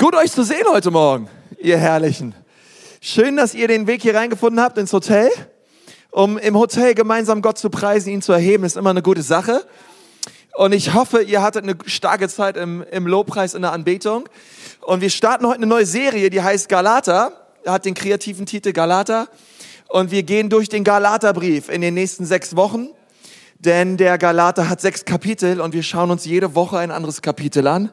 Gut euch zu sehen heute Morgen, ihr Herrlichen. Schön, dass ihr den Weg hier reingefunden habt ins Hotel. Um im Hotel gemeinsam Gott zu preisen, ihn zu erheben, ist immer eine gute Sache. Und ich hoffe, ihr hattet eine starke Zeit im, im Lobpreis in der Anbetung. Und wir starten heute eine neue Serie, die heißt Galata. Hat den kreativen Titel Galata. Und wir gehen durch den Galaterbrief in den nächsten sechs Wochen. Denn der Galater hat sechs Kapitel und wir schauen uns jede Woche ein anderes Kapitel an.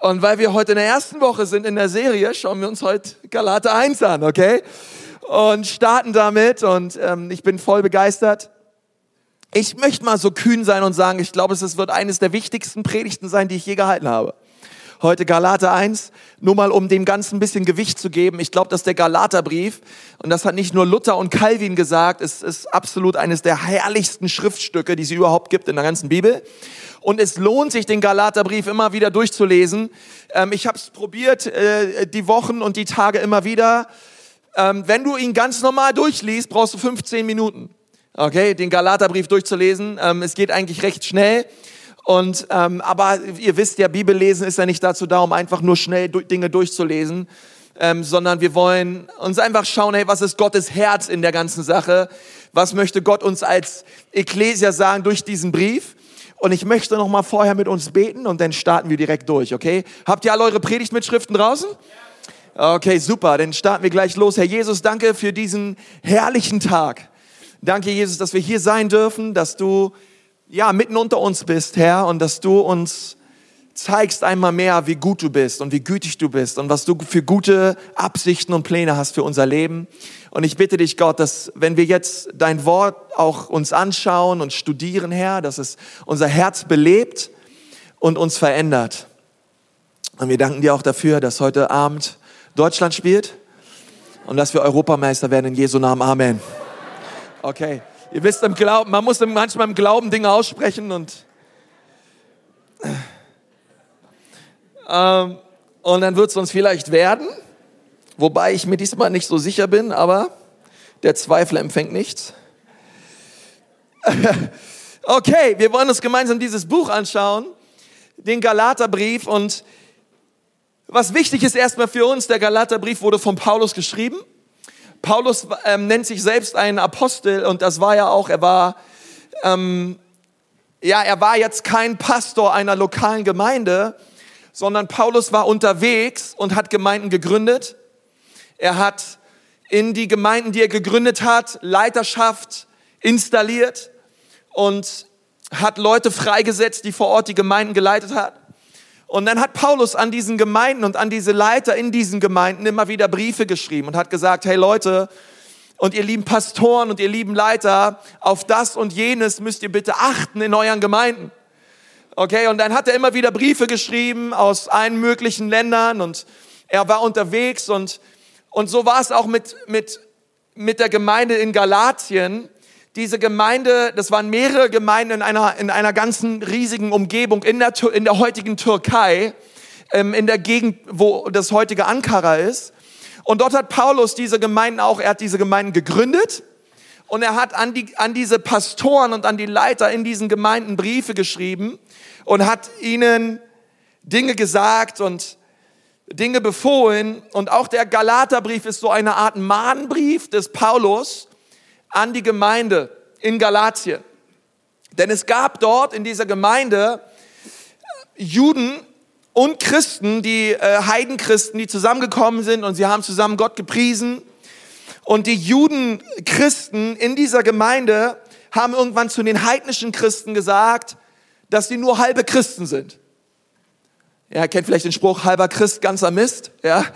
Und weil wir heute in der ersten Woche sind in der Serie, schauen wir uns heute Galater 1 an, okay? Und starten damit und ähm, ich bin voll begeistert. Ich möchte mal so kühn sein und sagen, ich glaube, es wird eines der wichtigsten Predigten sein, die ich je gehalten habe. Heute Galater 1, nur mal um dem Ganzen ein bisschen Gewicht zu geben. Ich glaube, dass der Galaterbrief, und das hat nicht nur Luther und Calvin gesagt, es ist absolut eines der herrlichsten Schriftstücke, die es überhaupt gibt in der ganzen Bibel. Und es lohnt sich, den Galaterbrief immer wieder durchzulesen. Ähm, ich habe es probiert, äh, die Wochen und die Tage immer wieder. Ähm, wenn du ihn ganz normal durchliest, brauchst du 15 Minuten okay, den Galaterbrief durchzulesen. Ähm, es geht eigentlich recht schnell. Und, ähm, aber ihr wisst ja, Bibellesen ist ja nicht dazu da, um einfach nur schnell Dinge durchzulesen, ähm, sondern wir wollen uns einfach schauen, hey, was ist Gottes Herz in der ganzen Sache? Was möchte Gott uns als Ekklesia sagen durch diesen Brief? Und ich möchte noch mal vorher mit uns beten und dann starten wir direkt durch, okay? Habt ihr alle eure Predigtmitschriften draußen? Okay, super, dann starten wir gleich los. Herr Jesus, danke für diesen herrlichen Tag. Danke, Jesus, dass wir hier sein dürfen, dass du ja mitten unter uns bist, Herr, und dass du uns zeigst einmal mehr, wie gut du bist und wie gütig du bist und was du für gute Absichten und Pläne hast für unser Leben. Und ich bitte dich, Gott, dass wenn wir jetzt dein Wort auch uns anschauen und studieren, Herr, dass es unser Herz belebt und uns verändert. Und wir danken dir auch dafür, dass heute Abend Deutschland spielt und dass wir Europameister werden in Jesu Namen. Amen. Okay. Ihr wisst im Glauben, man muss manchmal im Glauben Dinge aussprechen und ähm, und dann wird es uns vielleicht werden, wobei ich mir diesmal nicht so sicher bin, aber der Zweifel empfängt nichts. okay, wir wollen uns gemeinsam dieses Buch anschauen, den Galaterbrief und was wichtig ist erstmal für uns, der Galaterbrief wurde von Paulus geschrieben. Paulus ähm, nennt sich selbst einen Apostel und das war ja auch, er war, ähm, ja, er war jetzt kein Pastor einer lokalen Gemeinde, sondern Paulus war unterwegs und hat Gemeinden gegründet. Er hat in die Gemeinden, die er gegründet hat, Leiterschaft installiert und hat Leute freigesetzt, die vor Ort die Gemeinden geleitet hat. Und dann hat Paulus an diesen Gemeinden und an diese Leiter in diesen Gemeinden immer wieder Briefe geschrieben und hat gesagt, hey Leute, und ihr lieben Pastoren und ihr lieben Leiter, auf das und jenes müsst ihr bitte achten in euren Gemeinden. Okay, und dann hat er immer wieder Briefe geschrieben aus allen möglichen Ländern und er war unterwegs und, und so war es auch mit, mit, mit der Gemeinde in Galatien diese Gemeinde, das waren mehrere Gemeinden in einer, in einer ganzen riesigen Umgebung in der, in der heutigen Türkei, ähm, in der Gegend, wo das heutige Ankara ist. Und dort hat Paulus diese Gemeinden auch, er hat diese Gemeinden gegründet und er hat an, die, an diese Pastoren und an die Leiter in diesen Gemeinden Briefe geschrieben und hat ihnen Dinge gesagt und Dinge befohlen. Und auch der Galaterbrief ist so eine Art Mahnbrief des Paulus an die Gemeinde in Galatien. Denn es gab dort in dieser Gemeinde Juden und Christen, die äh, Heidenchristen, die zusammengekommen sind und sie haben zusammen Gott gepriesen. Und die Juden Christen in dieser Gemeinde haben irgendwann zu den heidnischen Christen gesagt, dass sie nur halbe Christen sind. Ja, kennt vielleicht den Spruch, halber Christ, ganzer Mist. Ja,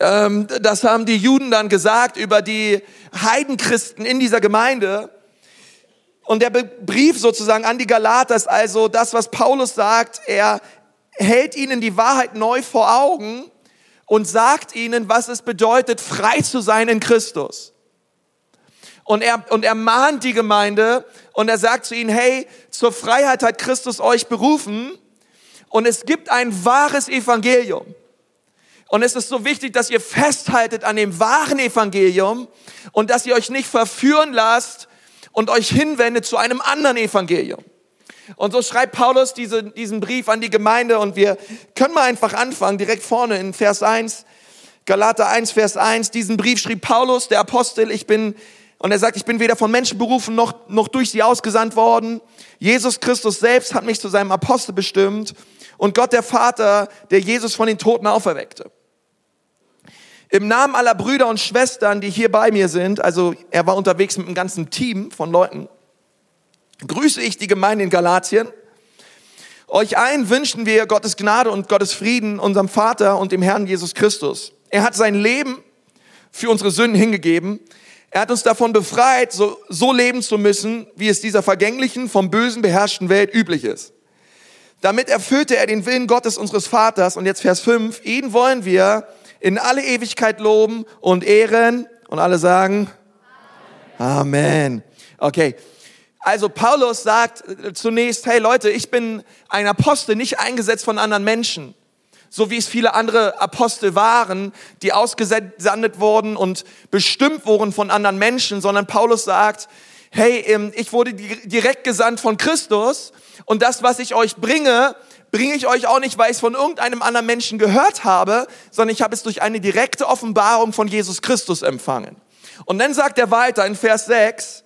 ähm, das haben die Juden dann gesagt über die Heidenchristen in dieser Gemeinde. Und der Brief sozusagen an die Galater ist also das, was Paulus sagt. Er hält ihnen die Wahrheit neu vor Augen und sagt ihnen, was es bedeutet, frei zu sein in Christus. Und er, und er mahnt die Gemeinde und er sagt zu ihnen, hey, zur Freiheit hat Christus euch berufen und es gibt ein wahres Evangelium. Und es ist so wichtig, dass ihr festhaltet an dem wahren Evangelium und dass ihr euch nicht verführen lasst und euch hinwendet zu einem anderen Evangelium. Und so schreibt Paulus diese, diesen Brief an die Gemeinde und wir können mal einfach anfangen, direkt vorne in Vers 1, Galater 1, Vers 1. Diesen Brief schrieb Paulus, der Apostel, ich bin, und er sagt, ich bin weder von Menschen berufen noch, noch durch sie ausgesandt worden. Jesus Christus selbst hat mich zu seinem Apostel bestimmt und Gott der Vater, der Jesus von den Toten auferweckte. Im Namen aller Brüder und Schwestern, die hier bei mir sind, also er war unterwegs mit einem ganzen Team von Leuten, grüße ich die Gemeinde in Galatien. Euch allen wünschen wir Gottes Gnade und Gottes Frieden, unserem Vater und dem Herrn Jesus Christus. Er hat sein Leben für unsere Sünden hingegeben. Er hat uns davon befreit, so, so leben zu müssen, wie es dieser vergänglichen, vom Bösen beherrschten Welt üblich ist. Damit erfüllte er den Willen Gottes unseres Vaters. Und jetzt Vers 5. Ihn wollen wir in alle Ewigkeit loben und ehren. Und alle sagen Amen. Amen. Okay. Also Paulus sagt zunächst, hey Leute, ich bin ein Apostel, nicht eingesetzt von anderen Menschen, so wie es viele andere Apostel waren, die ausgesandet wurden und bestimmt wurden von anderen Menschen, sondern Paulus sagt, hey, ähm, ich wurde direkt gesandt von Christus und das, was ich euch bringe, bringe ich euch auch nicht, weil ich es von irgendeinem anderen Menschen gehört habe, sondern ich habe es durch eine direkte Offenbarung von Jesus Christus empfangen. Und dann sagt er weiter in Vers 6,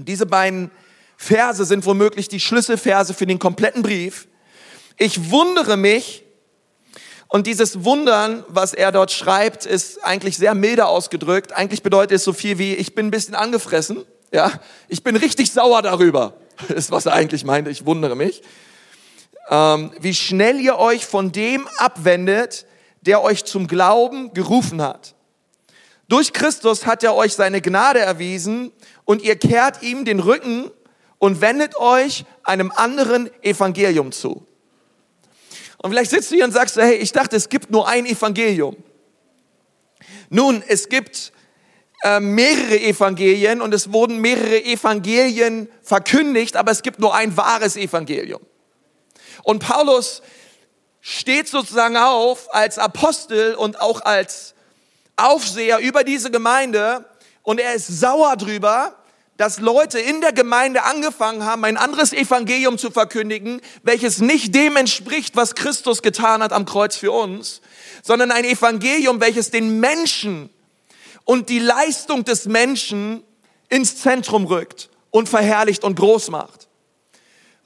und diese beiden Verse sind womöglich die Schlüsselverse für den kompletten Brief. Ich wundere mich, und dieses Wundern, was er dort schreibt, ist eigentlich sehr milde ausgedrückt. Eigentlich bedeutet es so viel wie, ich bin ein bisschen angefressen, ja, ich bin richtig sauer darüber, ist was er eigentlich meint, ich wundere mich ähm, wie schnell ihr euch von dem abwendet, der euch zum Glauben gerufen hat. Durch Christus hat er euch seine Gnade erwiesen und ihr kehrt ihm den Rücken und wendet euch einem anderen Evangelium zu. Und vielleicht sitzt du hier und sagst, hey, ich dachte, es gibt nur ein Evangelium. Nun, es gibt äh, mehrere Evangelien und es wurden mehrere Evangelien verkündigt, aber es gibt nur ein wahres Evangelium. Und Paulus steht sozusagen auf als Apostel und auch als Aufseher über diese Gemeinde und er ist sauer drüber, dass Leute in der Gemeinde angefangen haben, ein anderes Evangelium zu verkündigen, welches nicht dem entspricht, was Christus getan hat am Kreuz für uns, sondern ein Evangelium, welches den Menschen und die Leistung des Menschen ins Zentrum rückt und verherrlicht und groß macht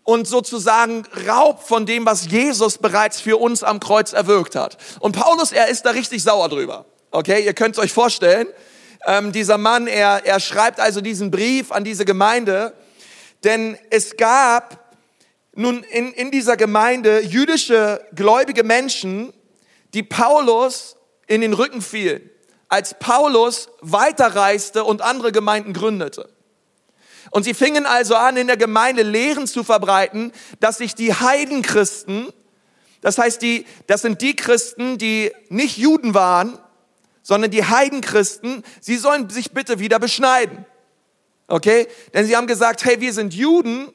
und sozusagen raubt von dem, was Jesus bereits für uns am Kreuz erwirkt hat. Und Paulus, er ist da richtig sauer drüber. Okay, ihr könnt es euch vorstellen. Ähm, dieser Mann, er, er schreibt also diesen Brief an diese Gemeinde, denn es gab nun in, in dieser Gemeinde jüdische gläubige Menschen, die Paulus in den Rücken fielen, als Paulus weiterreiste und andere Gemeinden gründete. Und sie fingen also an, in der Gemeinde Lehren zu verbreiten, dass sich die Heidenchristen, das heißt, die, das sind die Christen, die nicht Juden waren, sondern die Heidenchristen, sie sollen sich bitte wieder beschneiden. Okay? Denn sie haben gesagt, hey, wir sind Juden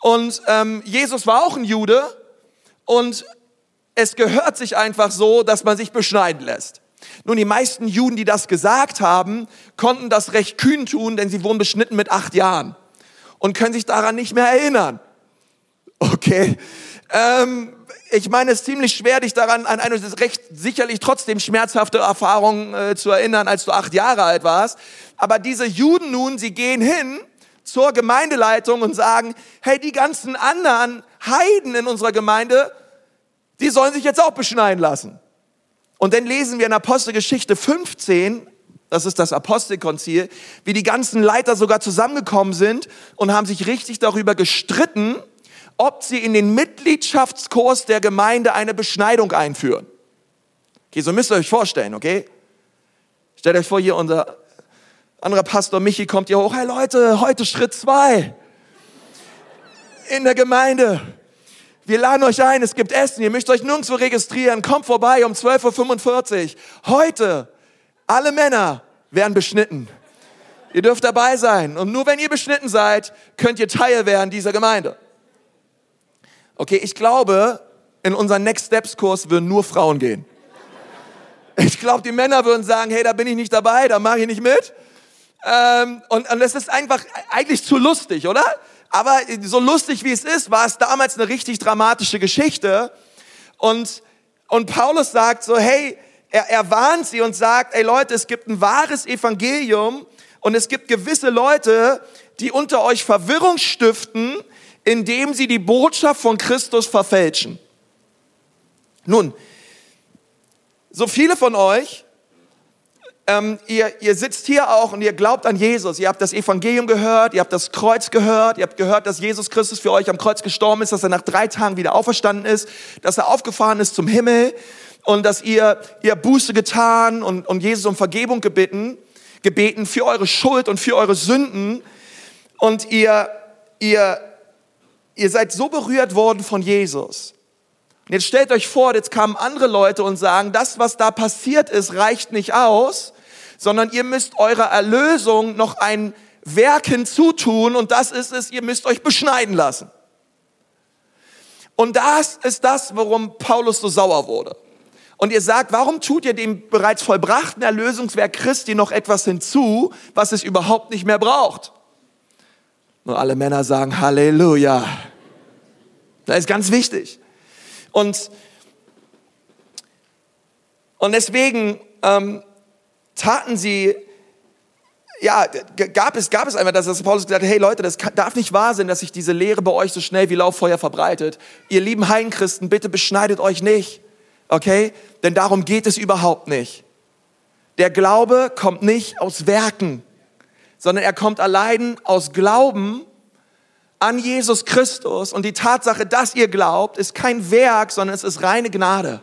und ähm, Jesus war auch ein Jude und es gehört sich einfach so, dass man sich beschneiden lässt. Nun, die meisten Juden, die das gesagt haben, konnten das recht kühn tun, denn sie wurden beschnitten mit acht Jahren und können sich daran nicht mehr erinnern. Okay. Ähm, ich meine, es ist ziemlich schwer, dich daran an eine recht sicherlich trotzdem schmerzhafte Erfahrung äh, zu erinnern, als du acht Jahre alt warst. Aber diese Juden nun, sie gehen hin zur Gemeindeleitung und sagen, hey, die ganzen anderen Heiden in unserer Gemeinde, die sollen sich jetzt auch beschneiden lassen. Und dann lesen wir in Apostelgeschichte 15, das ist das Apostelkonzil, wie die ganzen Leiter sogar zusammengekommen sind und haben sich richtig darüber gestritten, ob sie in den Mitgliedschaftskurs der Gemeinde eine Beschneidung einführen. Okay, so müsst ihr euch vorstellen, okay? Stellt euch vor, hier unser anderer Pastor Michi kommt hier hoch. Hey Leute, heute Schritt zwei in der Gemeinde. Wir laden euch ein, es gibt Essen, ihr müsst euch nirgendwo registrieren, kommt vorbei um 12.45 Uhr. Heute, alle Männer werden beschnitten. Ihr dürft dabei sein. Und nur wenn ihr beschnitten seid, könnt ihr Teil werden dieser Gemeinde. Okay, ich glaube, in unseren Next Steps Kurs würden nur Frauen gehen. Ich glaube, die Männer würden sagen, hey, da bin ich nicht dabei, da mache ich nicht mit. Ähm, und, und es ist einfach eigentlich zu lustig, oder? Aber so lustig wie es ist, war es damals eine richtig dramatische Geschichte. Und, und Paulus sagt so, hey, er, er warnt sie und sagt, ey Leute, es gibt ein wahres Evangelium und es gibt gewisse Leute, die unter euch Verwirrung stiften, indem sie die Botschaft von Christus verfälschen. Nun, so viele von euch, ähm, ihr, ihr sitzt hier auch und ihr glaubt an Jesus. Ihr habt das Evangelium gehört, ihr habt das Kreuz gehört, ihr habt gehört, dass Jesus Christus für euch am Kreuz gestorben ist, dass er nach drei Tagen wieder auferstanden ist, dass er aufgefahren ist zum Himmel und dass ihr, ihr Buße getan und, und Jesus um Vergebung gebeten, gebeten für eure Schuld und für eure Sünden. Und ihr, ihr, ihr seid so berührt worden von Jesus. Und jetzt stellt euch vor, jetzt kamen andere Leute und sagen, das, was da passiert ist, reicht nicht aus, sondern ihr müsst eurer Erlösung noch ein Werk hinzutun und das ist es, ihr müsst euch beschneiden lassen. Und das ist das, warum Paulus so sauer wurde. Und ihr sagt, warum tut ihr dem bereits vollbrachten Erlösungswerk Christi noch etwas hinzu, was es überhaupt nicht mehr braucht? Nur alle Männer sagen Halleluja. Das ist ganz wichtig. Und, und deswegen ähm, taten sie, ja, gab es, gab es einfach, dass das Paulus gesagt hat, hey Leute, das kann, darf nicht wahr sein, dass sich diese Lehre bei euch so schnell wie Lauffeuer verbreitet. Ihr lieben Heidenchristen, bitte beschneidet euch nicht, okay? Denn darum geht es überhaupt nicht. Der Glaube kommt nicht aus Werken, sondern er kommt allein aus Glauben an Jesus Christus und die Tatsache, dass ihr glaubt, ist kein Werk, sondern es ist reine Gnade.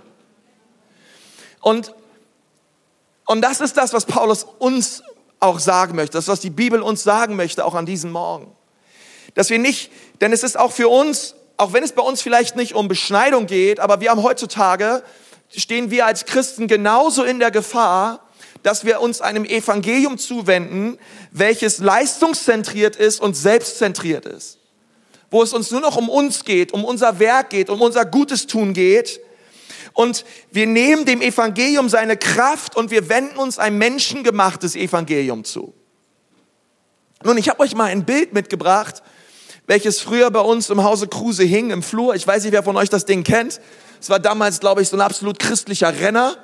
Und, und das ist das, was Paulus uns auch sagen möchte, das, was die Bibel uns sagen möchte, auch an diesem Morgen. Dass wir nicht, denn es ist auch für uns, auch wenn es bei uns vielleicht nicht um Beschneidung geht, aber wir haben heutzutage, stehen wir als Christen genauso in der Gefahr, dass wir uns einem Evangelium zuwenden, welches leistungszentriert ist und selbstzentriert ist wo es uns nur noch um uns geht, um unser Werk geht, um unser Gutes tun geht. Und wir nehmen dem Evangelium seine Kraft und wir wenden uns ein menschengemachtes Evangelium zu. Nun, ich habe euch mal ein Bild mitgebracht, welches früher bei uns im Hause Kruse hing, im Flur. Ich weiß nicht, wer von euch das Ding kennt. Es war damals, glaube ich, so ein absolut christlicher Renner.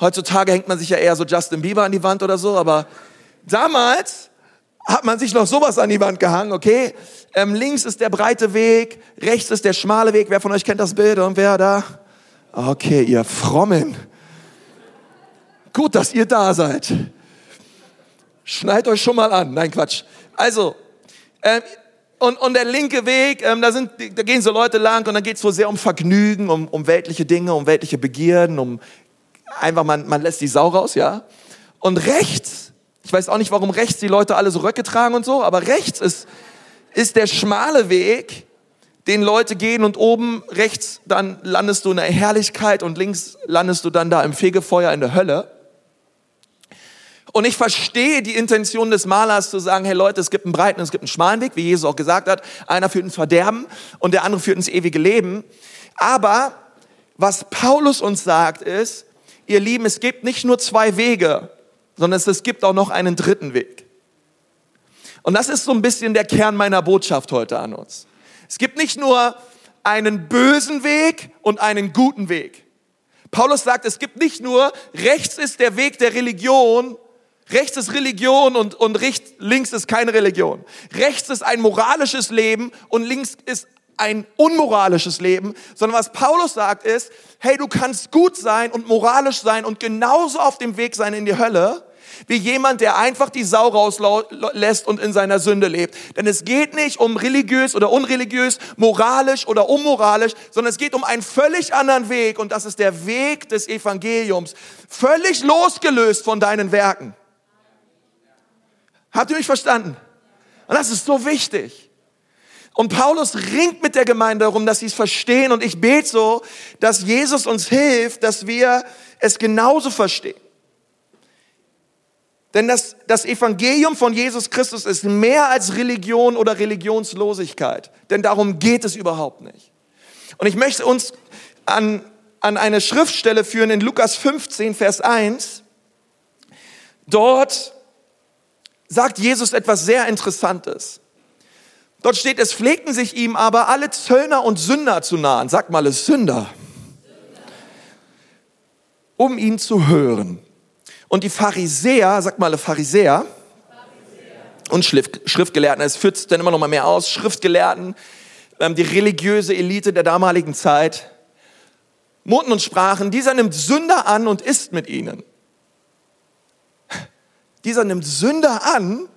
Heutzutage hängt man sich ja eher so Justin Bieber an die Wand oder so, aber damals hat man sich noch sowas an die Wand gehangen, okay? Ähm, links ist der breite Weg, rechts ist der schmale Weg. Wer von euch kennt das Bild und wer da? Okay, ihr Frommen. Gut, dass ihr da seid. Schneid euch schon mal an. Nein, Quatsch. Also, ähm, und, und der linke Weg, ähm, da, sind, da gehen so Leute lang und dann geht es so sehr um Vergnügen, um, um weltliche Dinge, um weltliche Begierden, um einfach, man, man lässt die Sau raus, ja. Und rechts ich weiß auch nicht, warum rechts die Leute alle so Röcke tragen und so, aber rechts ist, ist der schmale Weg, den Leute gehen und oben rechts dann landest du in der Herrlichkeit und links landest du dann da im Fegefeuer in der Hölle. Und ich verstehe die Intention des Malers zu sagen, hey Leute, es gibt einen breiten und es gibt einen schmalen Weg, wie Jesus auch gesagt hat. Einer führt ins Verderben und der andere führt ins ewige Leben. Aber was Paulus uns sagt ist, ihr Lieben, es gibt nicht nur zwei Wege sondern es, gibt auch noch einen dritten Weg. Und das ist so ein bisschen der Kern meiner Botschaft heute an uns. Es gibt nicht nur einen bösen Weg und einen guten Weg. Paulus sagt, es gibt nicht nur, rechts ist der Weg der Religion, rechts ist Religion und, und rechts, links ist keine Religion. Rechts ist ein moralisches Leben und links ist ein unmoralisches Leben, sondern was Paulus sagt ist, hey, du kannst gut sein und moralisch sein und genauso auf dem Weg sein in die Hölle, wie jemand, der einfach die Sau rauslässt und in seiner Sünde lebt. Denn es geht nicht um religiös oder unreligiös, moralisch oder unmoralisch, sondern es geht um einen völlig anderen Weg und das ist der Weg des Evangeliums. Völlig losgelöst von deinen Werken. Habt ihr mich verstanden? Und das ist so wichtig. Und Paulus ringt mit der Gemeinde darum, dass sie es verstehen. Und ich bete so, dass Jesus uns hilft, dass wir es genauso verstehen. Denn das, das Evangelium von Jesus Christus ist mehr als Religion oder Religionslosigkeit. Denn darum geht es überhaupt nicht. Und ich möchte uns an, an eine Schriftstelle führen in Lukas 15, Vers 1. Dort sagt Jesus etwas sehr Interessantes. Dort steht, es pflegten sich ihm aber alle Zöllner und Sünder zu nahen. Sag mal, es Sünder. Um ihn zu hören. Und die Pharisäer, sag mal, Pharisäer, und Schriftgelehrten, es führt dann immer noch mal mehr aus, Schriftgelehrten, ähm, die religiöse Elite der damaligen Zeit, murrten und sprachen, dieser nimmt Sünder an und isst mit ihnen. Dieser nimmt Sünder an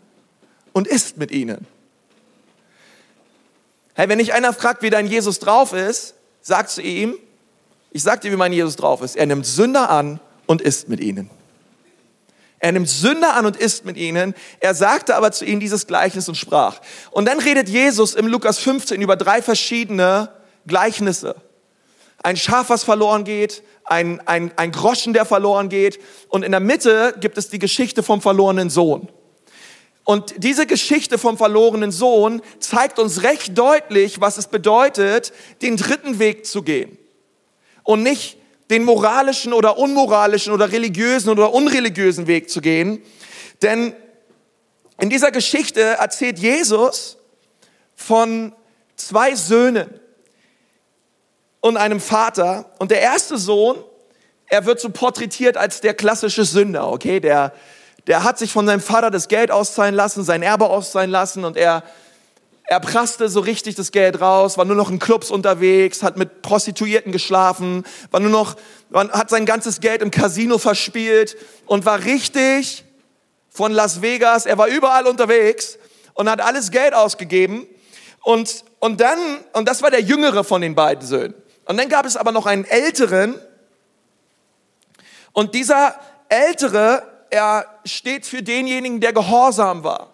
und isst mit ihnen. Hey, wenn dich einer fragt, wie dein Jesus drauf ist, sagst du ihm, ich sag dir, wie mein Jesus drauf ist. Er nimmt Sünder an und isst mit ihnen. Er nimmt Sünder an und isst mit ihnen. Er sagte aber zu ihnen dieses Gleichnis und sprach. Und dann redet Jesus im Lukas 15 über drei verschiedene Gleichnisse. Ein Schaf, was verloren geht, ein, ein, ein Groschen, der verloren geht. Und in der Mitte gibt es die Geschichte vom verlorenen Sohn. Und diese Geschichte vom verlorenen Sohn zeigt uns recht deutlich, was es bedeutet, den dritten Weg zu gehen. Und nicht den moralischen oder unmoralischen oder religiösen oder unreligiösen Weg zu gehen. Denn in dieser Geschichte erzählt Jesus von zwei Söhnen und einem Vater. Und der erste Sohn, er wird so porträtiert als der klassische Sünder, okay? Der, der hat sich von seinem Vater das Geld auszahlen lassen, sein Erbe auszahlen lassen und er er prasste so richtig das Geld raus, war nur noch in Clubs unterwegs, hat mit Prostituierten geschlafen, war nur noch, hat sein ganzes Geld im Casino verspielt und war richtig von Las Vegas, er war überall unterwegs und hat alles Geld ausgegeben. Und, und dann, und das war der jüngere von den beiden Söhnen. Und dann gab es aber noch einen älteren. Und dieser ältere, er steht für denjenigen, der gehorsam war.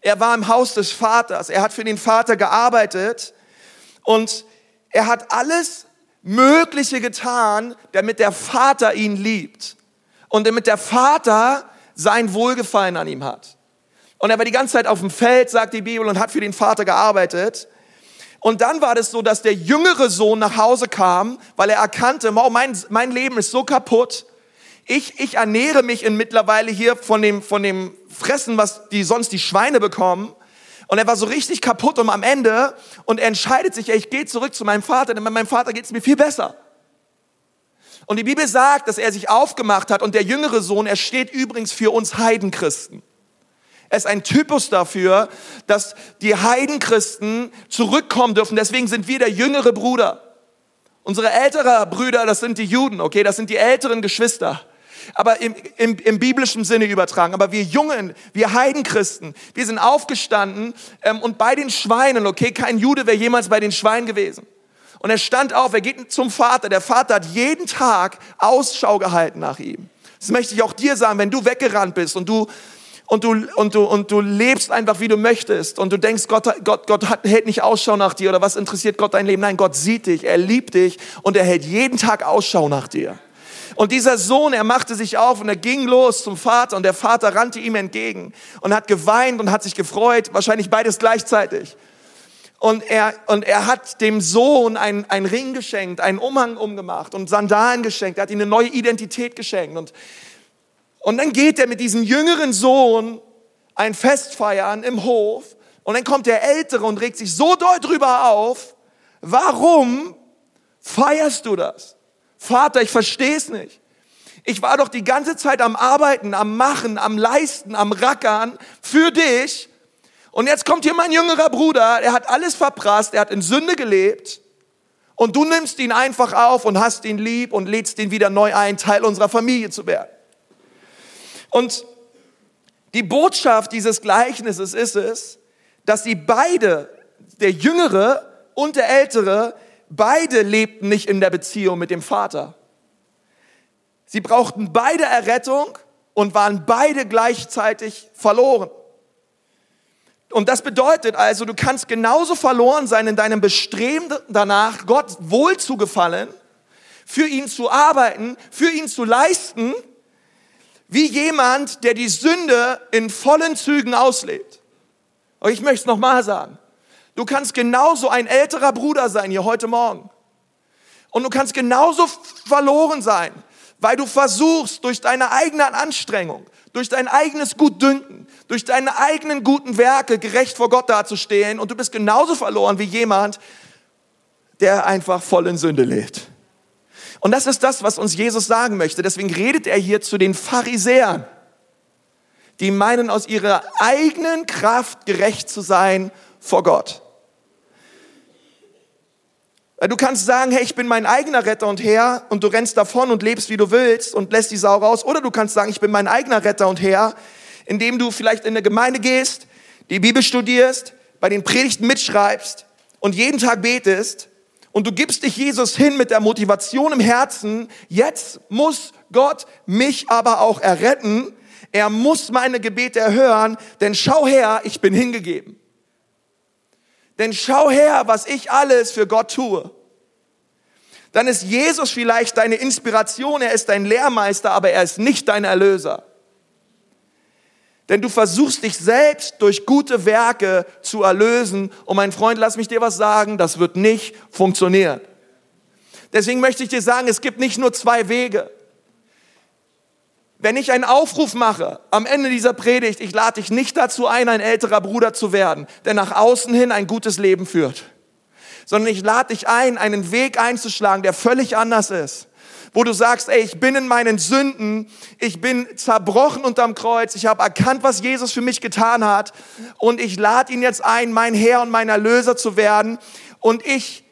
Er war im Haus des Vaters. Er hat für den Vater gearbeitet und er hat alles Mögliche getan, damit der Vater ihn liebt und damit der Vater sein Wohlgefallen an ihm hat. Und er war die ganze Zeit auf dem Feld, sagt die Bibel, und hat für den Vater gearbeitet. Und dann war das so, dass der jüngere Sohn nach Hause kam, weil er erkannte, wow, mein, mein Leben ist so kaputt. Ich, ich ernähre mich in mittlerweile hier von dem, von dem Fressen, was die sonst die Schweine bekommen. Und er war so richtig kaputt und am Ende und er entscheidet sich, ich gehe zurück zu meinem Vater, denn bei meinem Vater geht es mir viel besser. Und die Bibel sagt, dass er sich aufgemacht hat und der jüngere Sohn, er steht übrigens für uns Heidenchristen. Er ist ein Typus dafür, dass die Heidenchristen zurückkommen dürfen. Deswegen sind wir der jüngere Bruder. Unsere älteren Brüder, das sind die Juden, okay, das sind die älteren Geschwister aber im, im, im biblischen Sinne übertragen. Aber wir Jungen, wir Heidenchristen, wir sind aufgestanden ähm, und bei den Schweinen, okay, kein Jude wäre jemals bei den Schweinen gewesen. Und er stand auf, er geht zum Vater. Der Vater hat jeden Tag Ausschau gehalten nach ihm. Das möchte ich auch dir sagen, wenn du weggerannt bist und du und du, und du, und du lebst einfach, wie du möchtest und du denkst, Gott, Gott, Gott hat, hält nicht Ausschau nach dir oder was interessiert Gott dein Leben? Nein, Gott sieht dich, er liebt dich und er hält jeden Tag Ausschau nach dir. Und dieser Sohn, er machte sich auf und er ging los zum Vater und der Vater rannte ihm entgegen und hat geweint und hat sich gefreut, wahrscheinlich beides gleichzeitig. Und er, und er hat dem Sohn einen, Ring geschenkt, einen Umhang umgemacht und Sandalen geschenkt. Er hat ihm eine neue Identität geschenkt. Und, und dann geht er mit diesem jüngeren Sohn ein Fest feiern im Hof. Und dann kommt der Ältere und regt sich so doll drüber auf. Warum feierst du das? Vater, ich verstehe es nicht. Ich war doch die ganze Zeit am Arbeiten, am Machen, am Leisten, am Rackern für dich. Und jetzt kommt hier mein jüngerer Bruder, er hat alles verprasst, er hat in Sünde gelebt. Und du nimmst ihn einfach auf und hast ihn lieb und lädst ihn wieder neu ein, Teil unserer Familie zu werden. Und die Botschaft dieses Gleichnisses ist es, dass sie beide, der Jüngere und der Ältere, Beide lebten nicht in der Beziehung mit dem Vater. Sie brauchten beide Errettung und waren beide gleichzeitig verloren. Und das bedeutet also, du kannst genauso verloren sein in deinem Bestreben danach, Gott wohl zu gefallen, für ihn zu arbeiten, für ihn zu leisten, wie jemand, der die Sünde in vollen Zügen auslebt. Und ich möchte es nochmal sagen. Du kannst genauso ein älterer Bruder sein hier heute Morgen. Und du kannst genauso verloren sein, weil du versuchst, durch deine eigene Anstrengung, durch dein eigenes Gutdünken, durch deine eigenen guten Werke gerecht vor Gott dazustehen und du bist genauso verloren wie jemand, der einfach voll in Sünde lebt. Und das ist das, was uns Jesus sagen möchte. Deswegen redet er hier zu den Pharisäern, die meinen, aus ihrer eigenen Kraft gerecht zu sein vor Gott. Du kannst sagen, hey, ich bin mein eigener Retter und Herr und du rennst davon und lebst, wie du willst und lässt die Sau raus. Oder du kannst sagen, ich bin mein eigener Retter und Herr, indem du vielleicht in eine Gemeinde gehst, die Bibel studierst, bei den Predigten mitschreibst und jeden Tag betest und du gibst dich Jesus hin mit der Motivation im Herzen, jetzt muss Gott mich aber auch erretten. Er muss meine Gebete erhören, denn schau her, ich bin hingegeben. Denn schau her, was ich alles für Gott tue. Dann ist Jesus vielleicht deine Inspiration, er ist dein Lehrmeister, aber er ist nicht dein Erlöser. Denn du versuchst dich selbst durch gute Werke zu erlösen. Und mein Freund, lass mich dir was sagen, das wird nicht funktionieren. Deswegen möchte ich dir sagen, es gibt nicht nur zwei Wege. Wenn ich einen Aufruf mache am Ende dieser Predigt, ich lade dich nicht dazu ein, ein älterer Bruder zu werden, der nach außen hin ein gutes Leben führt, sondern ich lade dich ein, einen Weg einzuschlagen, der völlig anders ist. Wo du sagst, ey, ich bin in meinen Sünden, ich bin zerbrochen unterm Kreuz, ich habe erkannt, was Jesus für mich getan hat und ich lade ihn jetzt ein, mein Herr und mein Erlöser zu werden und ich,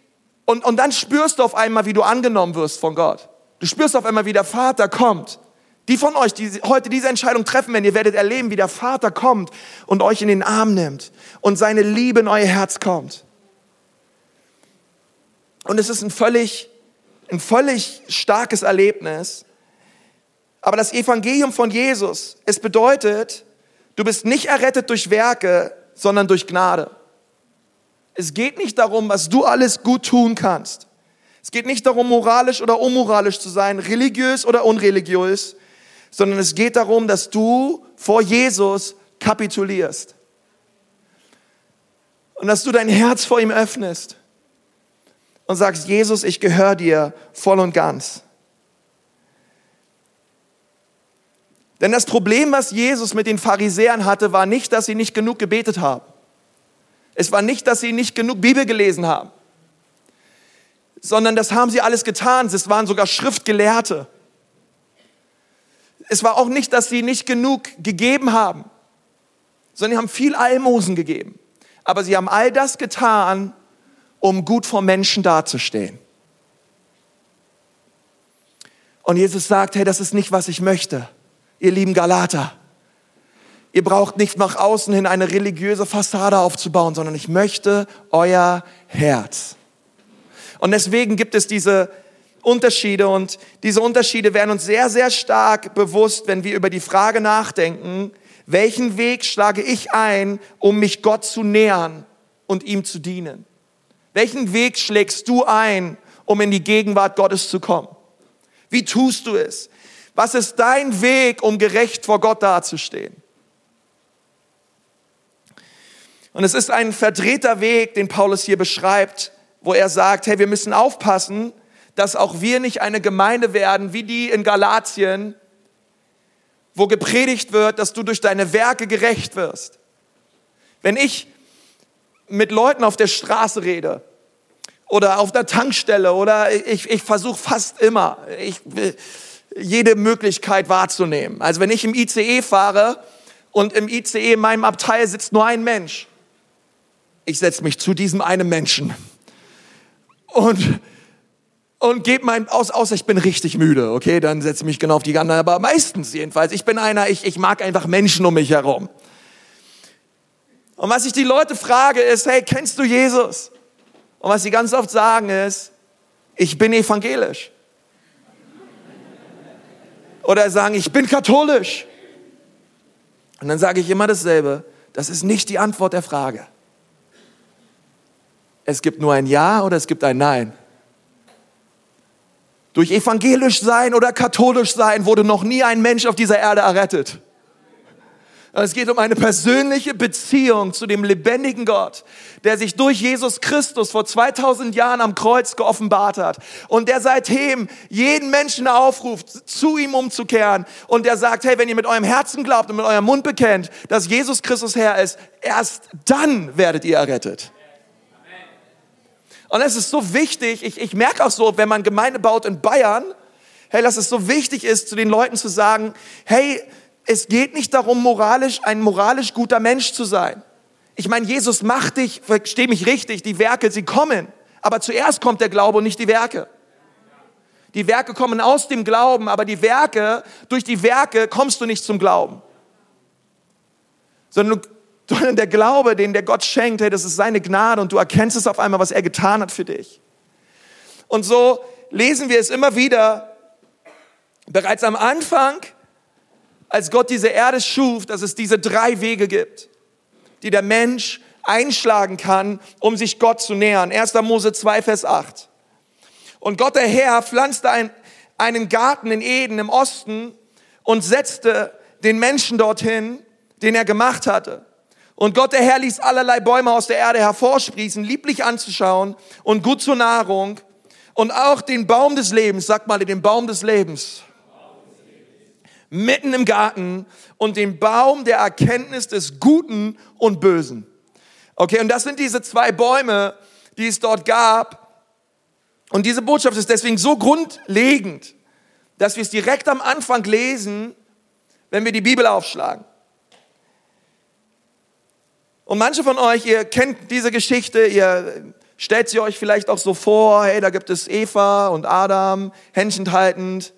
und, und dann spürst du auf einmal, wie du angenommen wirst von Gott. Du spürst auf einmal, wie der Vater kommt die von euch, die heute diese Entscheidung treffen werden, ihr werdet erleben, wie der Vater kommt und euch in den Arm nimmt und seine Liebe in euer Herz kommt. Und es ist ein völlig, ein völlig starkes Erlebnis. Aber das Evangelium von Jesus, es bedeutet, du bist nicht errettet durch Werke, sondern durch Gnade. Es geht nicht darum, was du alles gut tun kannst. Es geht nicht darum, moralisch oder unmoralisch zu sein, religiös oder unreligiös, sondern es geht darum, dass du vor Jesus kapitulierst. Und dass du dein Herz vor ihm öffnest und sagst, Jesus, ich gehöre dir voll und ganz. Denn das Problem, was Jesus mit den Pharisäern hatte, war nicht, dass sie nicht genug gebetet haben. Es war nicht, dass sie nicht genug Bibel gelesen haben, sondern das haben sie alles getan. Es waren sogar Schriftgelehrte es war auch nicht, dass sie nicht genug gegeben haben, sondern sie haben viel Almosen gegeben. Aber sie haben all das getan, um gut vor Menschen dazustehen. Und Jesus sagt, hey, das ist nicht, was ich möchte, ihr lieben Galater. Ihr braucht nicht nach außen hin eine religiöse Fassade aufzubauen, sondern ich möchte euer Herz. Und deswegen gibt es diese Unterschiede und diese Unterschiede werden uns sehr, sehr stark bewusst, wenn wir über die Frage nachdenken, welchen Weg schlage ich ein, um mich Gott zu nähern und ihm zu dienen? Welchen Weg schlägst du ein, um in die Gegenwart Gottes zu kommen? Wie tust du es? Was ist dein Weg, um gerecht vor Gott dazustehen? Und es ist ein verdrehter Weg, den Paulus hier beschreibt, wo er sagt, hey, wir müssen aufpassen, dass auch wir nicht eine Gemeinde werden wie die in Galatien, wo gepredigt wird, dass du durch deine Werke gerecht wirst. Wenn ich mit Leuten auf der Straße rede oder auf der Tankstelle oder ich, ich versuche fast immer, ich, jede Möglichkeit wahrzunehmen. Also wenn ich im ICE fahre und im ICE in meinem Abteil sitzt nur ein Mensch, ich setze mich zu diesem einen Menschen. Und und gebe mein aus, außer ich bin richtig müde, okay, dann setze ich mich genau auf die anderen, aber meistens jedenfalls. Ich bin einer, ich, ich mag einfach Menschen um mich herum. Und was ich die Leute frage ist, hey, kennst du Jesus? Und was sie ganz oft sagen ist, ich bin evangelisch. Oder sagen, ich bin katholisch. Und dann sage ich immer dasselbe, das ist nicht die Antwort der Frage. Es gibt nur ein Ja oder es gibt ein Nein. Durch evangelisch sein oder katholisch sein wurde noch nie ein Mensch auf dieser Erde errettet. Es geht um eine persönliche Beziehung zu dem lebendigen Gott, der sich durch Jesus Christus vor 2000 Jahren am Kreuz geoffenbart hat und der seitdem jeden Menschen aufruft, zu ihm umzukehren und der sagt, hey, wenn ihr mit eurem Herzen glaubt und mit eurem Mund bekennt, dass Jesus Christus Herr ist, erst dann werdet ihr errettet. Und es ist so wichtig, ich, ich merke auch so, wenn man Gemeinde baut in Bayern, hey, dass es so wichtig ist, zu den Leuten zu sagen, hey, es geht nicht darum, moralisch, ein moralisch guter Mensch zu sein. Ich meine, Jesus macht dich, versteh mich richtig, die Werke, sie kommen. Aber zuerst kommt der Glaube und nicht die Werke. Die Werke kommen aus dem Glauben, aber die Werke, durch die Werke kommst du nicht zum Glauben. Sondern, sondern der Glaube, den der Gott schenkt, hey, das ist seine Gnade und du erkennst es auf einmal, was er getan hat für dich. Und so lesen wir es immer wieder, bereits am Anfang als Gott diese Erde schuf, dass es diese drei Wege gibt, die der Mensch einschlagen kann, um sich Gott zu nähern. 1. Mose 2, Vers 8. Und Gott der Herr pflanzte ein, einen Garten in Eden im Osten und setzte den Menschen dorthin, den er gemacht hatte. Und Gott der Herr ließ allerlei Bäume aus der Erde hervorsprießen, lieblich anzuschauen und gut zur Nahrung. Und auch den Baum des Lebens, sag mal den Baum des Lebens mitten im Garten und den Baum der Erkenntnis des Guten und Bösen. Okay, und das sind diese zwei Bäume, die es dort gab. Und diese Botschaft ist deswegen so grundlegend, dass wir es direkt am Anfang lesen, wenn wir die Bibel aufschlagen. Und manche von euch, ihr kennt diese Geschichte, ihr stellt sie euch vielleicht auch so vor, hey, da gibt es Eva und Adam, Händchen haltend.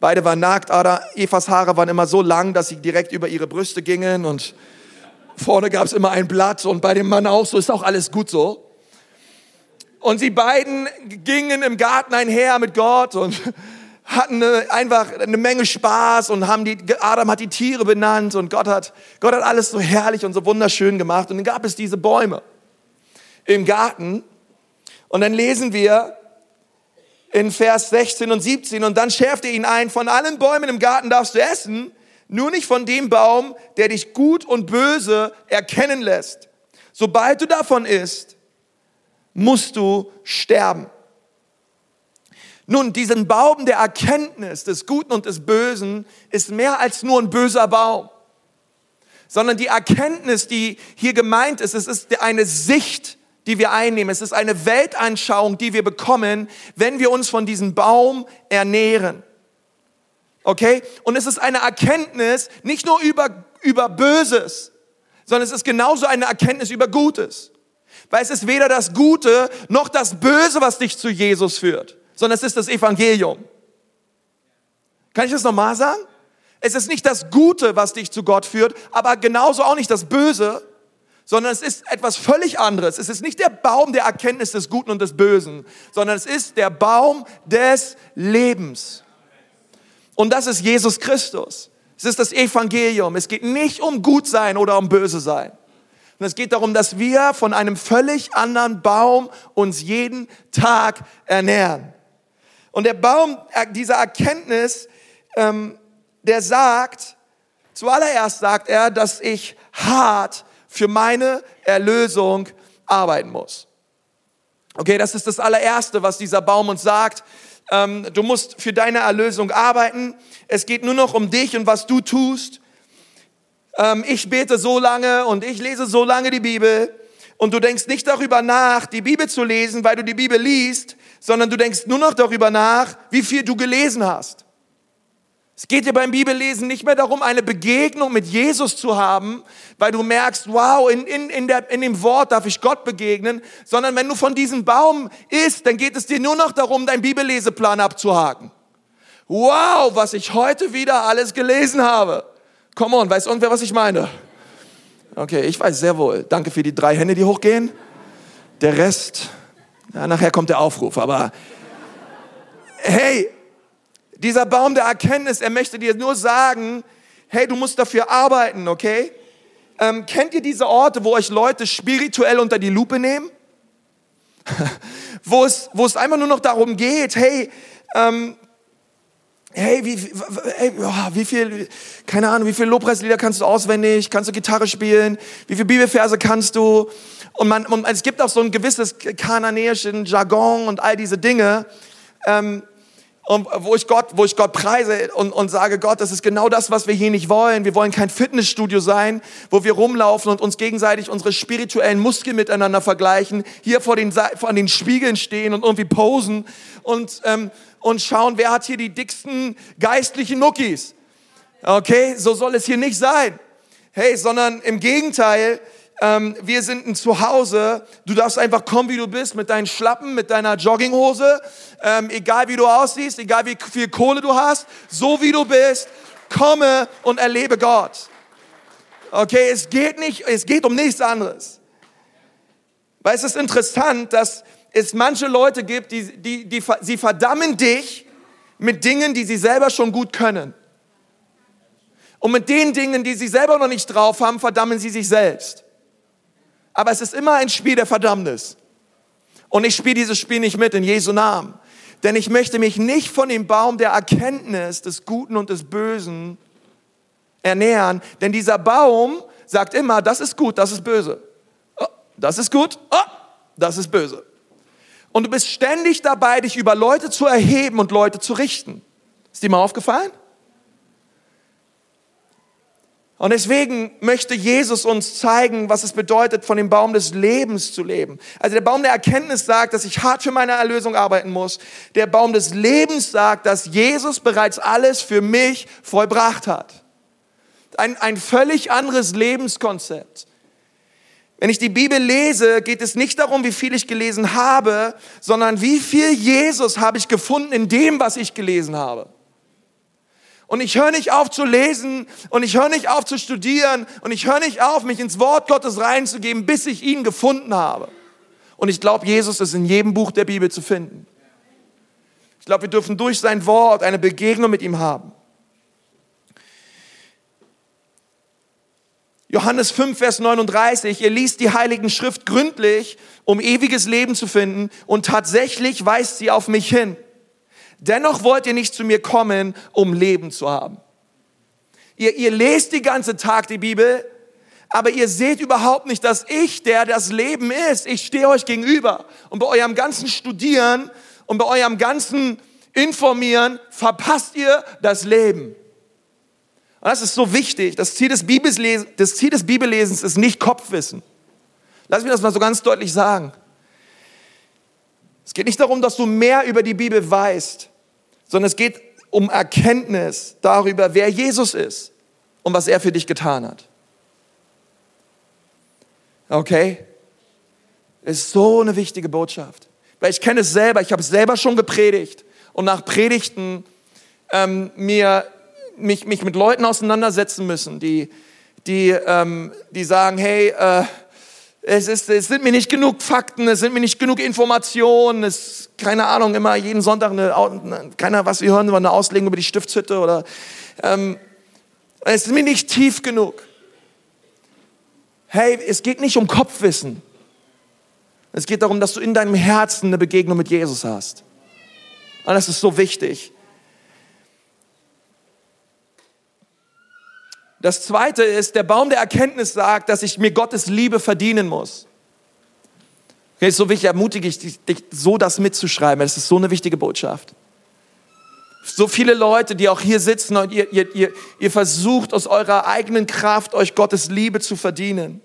Beide waren nackt, aber Evas Haare waren immer so lang, dass sie direkt über ihre Brüste gingen und vorne gab es immer ein Blatt und bei dem Mann auch so, ist auch alles gut so. Und sie beiden gingen im Garten einher mit Gott und hatten einfach eine Menge Spaß und haben die, Adam hat die Tiere benannt und Gott hat, Gott hat alles so herrlich und so wunderschön gemacht und dann gab es diese Bäume im Garten und dann lesen wir, in Vers 16 und 17. Und dann schärft er ihn ein, von allen Bäumen im Garten darfst du essen, nur nicht von dem Baum, der dich gut und böse erkennen lässt. Sobald du davon isst, musst du sterben. Nun, diesen Baum der Erkenntnis des Guten und des Bösen ist mehr als nur ein böser Baum, sondern die Erkenntnis, die hier gemeint ist, es ist eine Sicht die wir einnehmen. Es ist eine Weltanschauung, die wir bekommen, wenn wir uns von diesem Baum ernähren. Okay? Und es ist eine Erkenntnis nicht nur über, über Böses, sondern es ist genauso eine Erkenntnis über Gutes. Weil es ist weder das Gute noch das Böse, was dich zu Jesus führt, sondern es ist das Evangelium. Kann ich das nochmal sagen? Es ist nicht das Gute, was dich zu Gott führt, aber genauso auch nicht das Böse, sondern es ist etwas völlig anderes. Es ist nicht der Baum der Erkenntnis des Guten und des Bösen, sondern es ist der Baum des Lebens. Und das ist Jesus Christus. Es ist das Evangelium. Es geht nicht um gut sein oder um böse sein. Und es geht darum, dass wir von einem völlig anderen Baum uns jeden Tag ernähren. Und der Baum dieser Erkenntnis, ähm, der sagt, zuallererst sagt er, dass ich hart für meine Erlösung arbeiten muss. Okay, das ist das allererste, was dieser Baum uns sagt. Ähm, du musst für deine Erlösung arbeiten. Es geht nur noch um dich und was du tust. Ähm, ich bete so lange und ich lese so lange die Bibel und du denkst nicht darüber nach, die Bibel zu lesen, weil du die Bibel liest, sondern du denkst nur noch darüber nach, wie viel du gelesen hast. Es geht dir beim Bibellesen nicht mehr darum, eine Begegnung mit Jesus zu haben, weil du merkst, wow, in, in, in, der, in dem Wort darf ich Gott begegnen, sondern wenn du von diesem Baum isst, dann geht es dir nur noch darum, deinen Bibelleseplan abzuhaken. Wow, was ich heute wieder alles gelesen habe. Come on, weiß irgendwer, was ich meine? Okay, ich weiß sehr wohl. Danke für die drei Hände, die hochgehen. Der Rest, ja, nachher kommt der Aufruf, aber hey, dieser Baum der Erkenntnis, er möchte dir nur sagen, hey, du musst dafür arbeiten, okay? Ähm, kennt ihr diese Orte, wo euch Leute spirituell unter die Lupe nehmen? wo, es, wo es einfach nur noch darum geht, hey, ähm, hey, wie, hey, oh, wie viel, keine Ahnung, wie viel Lobpreislieder kannst du auswendig? Kannst du Gitarre spielen? Wie viele Bibelverse kannst du? Und, man, und es gibt auch so ein gewisses kananäischen Jargon und all diese Dinge. Ähm, und wo ich Gott, wo ich Gott preise und, und sage, Gott, das ist genau das, was wir hier nicht wollen. Wir wollen kein Fitnessstudio sein, wo wir rumlaufen und uns gegenseitig unsere spirituellen Muskeln miteinander vergleichen, hier vor den, vor den Spiegeln stehen und irgendwie posen und, ähm, und schauen, wer hat hier die dicksten geistlichen Muckis. Okay, so soll es hier nicht sein. Hey, sondern im Gegenteil, ähm, wir sind ein Zuhause. Du darfst einfach kommen, wie du bist, mit deinen Schlappen, mit deiner Jogginghose, ähm, egal wie du aussiehst, egal wie viel Kohle du hast, so wie du bist, komme und erlebe Gott. Okay, es geht nicht, es geht um nichts anderes. Weil es ist interessant, dass es manche Leute gibt, die, die, die, sie verdammen dich mit Dingen, die sie selber schon gut können. Und mit den Dingen, die sie selber noch nicht drauf haben, verdammen sie sich selbst. Aber es ist immer ein Spiel der Verdammnis. Und ich spiele dieses Spiel nicht mit in Jesu Namen. Denn ich möchte mich nicht von dem Baum der Erkenntnis des Guten und des Bösen ernähren. Denn dieser Baum sagt immer, das ist gut, das ist böse. Oh, das ist gut, oh, das ist böse. Und du bist ständig dabei, dich über Leute zu erheben und Leute zu richten. Ist dir mal aufgefallen? Und deswegen möchte Jesus uns zeigen, was es bedeutet, von dem Baum des Lebens zu leben. Also der Baum der Erkenntnis sagt, dass ich hart für meine Erlösung arbeiten muss. Der Baum des Lebens sagt, dass Jesus bereits alles für mich vollbracht hat. Ein, ein völlig anderes Lebenskonzept. Wenn ich die Bibel lese, geht es nicht darum, wie viel ich gelesen habe, sondern wie viel Jesus habe ich gefunden in dem, was ich gelesen habe. Und ich höre nicht auf zu lesen und ich höre nicht auf zu studieren und ich höre nicht auf, mich ins Wort Gottes reinzugeben, bis ich ihn gefunden habe. Und ich glaube, Jesus ist in jedem Buch der Bibel zu finden. Ich glaube, wir dürfen durch sein Wort eine Begegnung mit ihm haben. Johannes 5, Vers 39, ihr liest die Heiligen Schrift gründlich, um ewiges Leben zu finden und tatsächlich weist sie auf mich hin. Dennoch wollt ihr nicht zu mir kommen, um Leben zu haben. Ihr, ihr lest die ganze Tag die Bibel, aber ihr seht überhaupt nicht, dass ich, der das Leben ist, ich stehe euch gegenüber. Und bei eurem ganzen Studieren und bei eurem ganzen Informieren verpasst ihr das Leben. Und das ist so wichtig. Das Ziel des, Bibellesens, das Ziel des Bibellesens ist nicht Kopfwissen. Lass mich das mal so ganz deutlich sagen. Es geht nicht darum, dass du mehr über die Bibel weißt, sondern es geht um Erkenntnis darüber, wer Jesus ist und was er für dich getan hat. Okay? Ist so eine wichtige Botschaft. Weil ich kenne es selber, ich habe es selber schon gepredigt und nach Predigten ähm, mir, mich, mich mit Leuten auseinandersetzen müssen, die, die, ähm, die sagen, hey, äh, es, ist, es sind mir nicht genug Fakten, es sind mir nicht genug Informationen, es, keine Ahnung, immer jeden Sonntag eine, keiner was wir hören, über eine Auslegung über die Stiftshütte oder, ähm, es ist mir nicht tief genug. Hey, es geht nicht um Kopfwissen. Es geht darum, dass du in deinem Herzen eine Begegnung mit Jesus hast. Und das ist so wichtig. Das zweite ist, der Baum der Erkenntnis sagt, dass ich mir Gottes Liebe verdienen muss. Okay, ist so wichtig, ermutige ich dich, so das mitzuschreiben. Das ist so eine wichtige Botschaft. So viele Leute, die auch hier sitzen und ihr, ihr, ihr, ihr versucht aus eurer eigenen Kraft euch Gottes Liebe zu verdienen.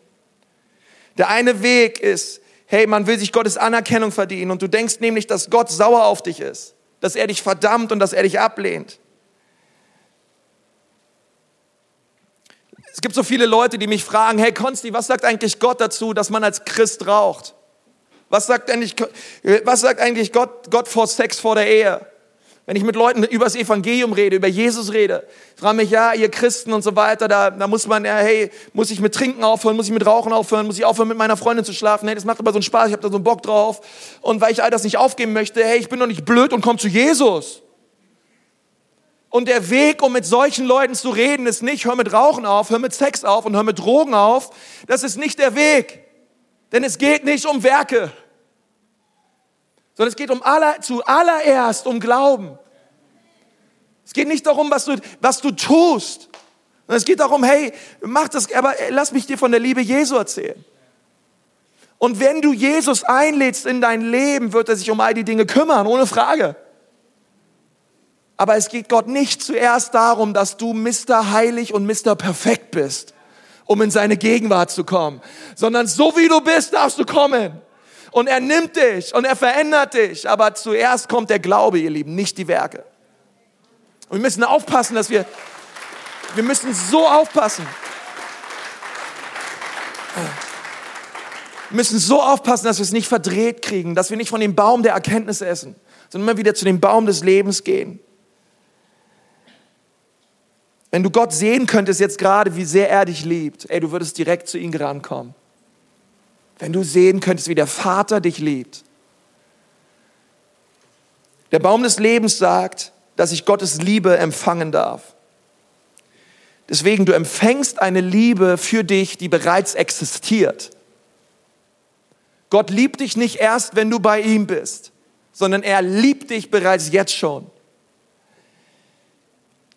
Der eine Weg ist, hey, man will sich Gottes Anerkennung verdienen und du denkst nämlich, dass Gott sauer auf dich ist, dass er dich verdammt und dass er dich ablehnt. Es gibt so viele Leute, die mich fragen, hey Konsti, was sagt eigentlich Gott dazu, dass man als Christ raucht? Was sagt eigentlich, was sagt eigentlich Gott, Gott vor Sex vor der Ehe? Wenn ich mit Leuten über das Evangelium rede, über Jesus rede, frage mich, ja, ihr Christen und so weiter, da, da muss man, ja, hey, muss ich mit Trinken aufhören, muss ich mit Rauchen aufhören, muss ich aufhören, mit meiner Freundin zu schlafen? Hey, das macht aber so einen Spaß, ich habe da so einen Bock drauf. Und weil ich all das nicht aufgeben möchte, hey, ich bin doch nicht blöd und komm zu Jesus. Und der Weg, um mit solchen Leuten zu reden, ist nicht, hör mit Rauchen auf, hör mit Sex auf und hör mit Drogen auf. Das ist nicht der Weg. Denn es geht nicht um Werke, sondern es geht um aller, zuallererst um Glauben. Es geht nicht darum, was du, was du tust. Es geht darum, hey, mach das, aber lass mich dir von der Liebe Jesu erzählen. Und wenn du Jesus einlädst in dein Leben, wird er sich um all die Dinge kümmern, ohne Frage. Aber es geht Gott nicht zuerst darum, dass du Mr. Heilig und Mr. Perfekt bist, um in seine Gegenwart zu kommen, sondern so wie du bist, darfst du kommen. Und er nimmt dich und er verändert dich. Aber zuerst kommt der Glaube, ihr Lieben, nicht die Werke. Und wir müssen aufpassen, dass wir, wir müssen so aufpassen. Wir müssen so aufpassen, dass wir es nicht verdreht kriegen, dass wir nicht von dem Baum der Erkenntnis essen, sondern immer wieder zu dem Baum des Lebens gehen. Wenn du Gott sehen könntest jetzt gerade, wie sehr er dich liebt, ey, du würdest direkt zu ihm rankommen. Wenn du sehen könntest, wie der Vater dich liebt. Der Baum des Lebens sagt, dass ich Gottes Liebe empfangen darf. Deswegen, du empfängst eine Liebe für dich, die bereits existiert. Gott liebt dich nicht erst, wenn du bei ihm bist, sondern er liebt dich bereits jetzt schon.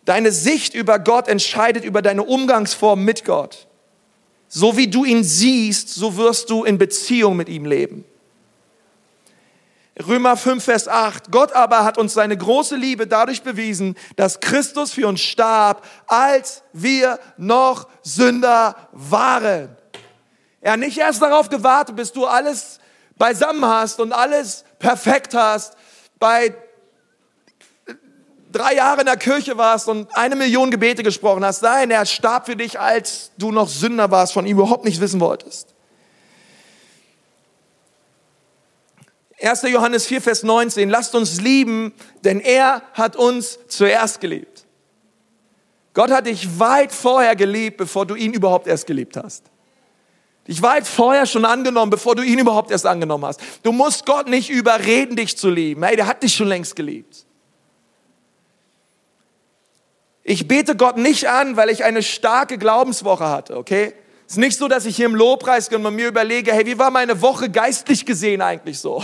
Deine Sicht über Gott entscheidet über deine Umgangsform mit Gott. So wie du ihn siehst, so wirst du in Beziehung mit ihm leben. Römer 5, Vers 8. Gott aber hat uns seine große Liebe dadurch bewiesen, dass Christus für uns starb, als wir noch Sünder waren. Er hat nicht erst darauf gewartet, bis du alles beisammen hast und alles perfekt hast, bei drei Jahre in der Kirche warst und eine Million Gebete gesprochen hast. Nein, er starb für dich, als du noch Sünder warst, von ihm überhaupt nicht wissen wolltest. 1. Johannes 4, Vers 19, lasst uns lieben, denn er hat uns zuerst geliebt. Gott hat dich weit vorher geliebt, bevor du ihn überhaupt erst geliebt hast. Dich weit vorher schon angenommen, bevor du ihn überhaupt erst angenommen hast. Du musst Gott nicht überreden, dich zu lieben. Hey, der hat dich schon längst geliebt. Ich bete Gott nicht an, weil ich eine starke Glaubenswoche hatte, okay? Es ist nicht so, dass ich hier im Lobpreis bin und mir überlege, hey, wie war meine Woche geistlich gesehen eigentlich so?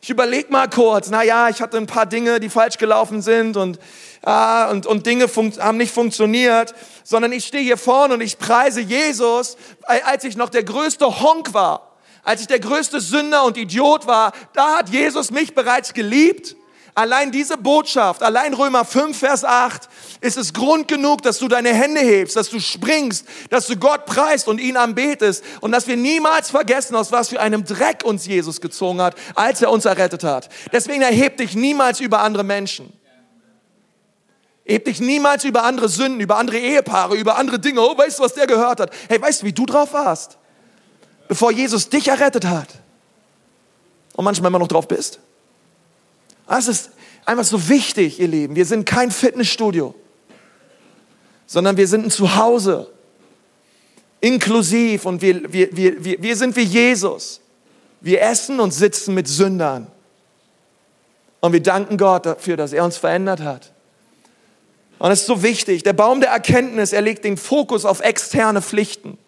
Ich überlege mal kurz, na ja, ich hatte ein paar Dinge, die falsch gelaufen sind und, ah, und, und Dinge haben nicht funktioniert, sondern ich stehe hier vorne und ich preise Jesus, als ich noch der größte Honk war, als ich der größte Sünder und Idiot war, da hat Jesus mich bereits geliebt Allein diese Botschaft, allein Römer 5, Vers 8, ist es Grund genug, dass du deine Hände hebst, dass du springst, dass du Gott preist und ihn anbetest und dass wir niemals vergessen, aus was für einem Dreck uns Jesus gezogen hat, als er uns errettet hat. Deswegen erheb dich niemals über andere Menschen. Heb dich niemals über andere Sünden, über andere Ehepaare, über andere Dinge. Oh, weißt du, was der gehört hat? Hey, weißt du, wie du drauf warst? Bevor Jesus dich errettet hat. Und manchmal immer noch drauf bist. Das ist einfach so wichtig, ihr Lieben. Wir sind kein Fitnessstudio, sondern wir sind ein Zuhause. Inklusiv und wir, wir, wir, wir, wir sind wie Jesus. Wir essen und sitzen mit Sündern. Und wir danken Gott dafür, dass er uns verändert hat. Und es ist so wichtig. Der Baum der Erkenntnis, er legt den Fokus auf externe Pflichten.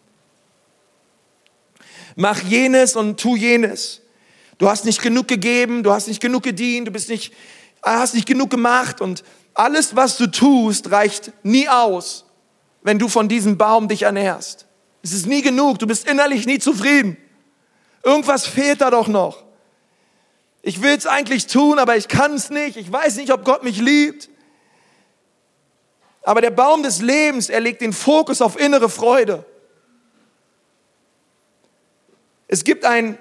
Mach jenes und tu jenes. Du hast nicht genug gegeben, du hast nicht genug gedient, du bist nicht, hast nicht genug gemacht und alles, was du tust, reicht nie aus, wenn du von diesem Baum dich ernährst. Es ist nie genug, du bist innerlich nie zufrieden. Irgendwas fehlt da doch noch. Ich will es eigentlich tun, aber ich kann es nicht. Ich weiß nicht, ob Gott mich liebt. Aber der Baum des Lebens, er legt den Fokus auf innere Freude. Es gibt ein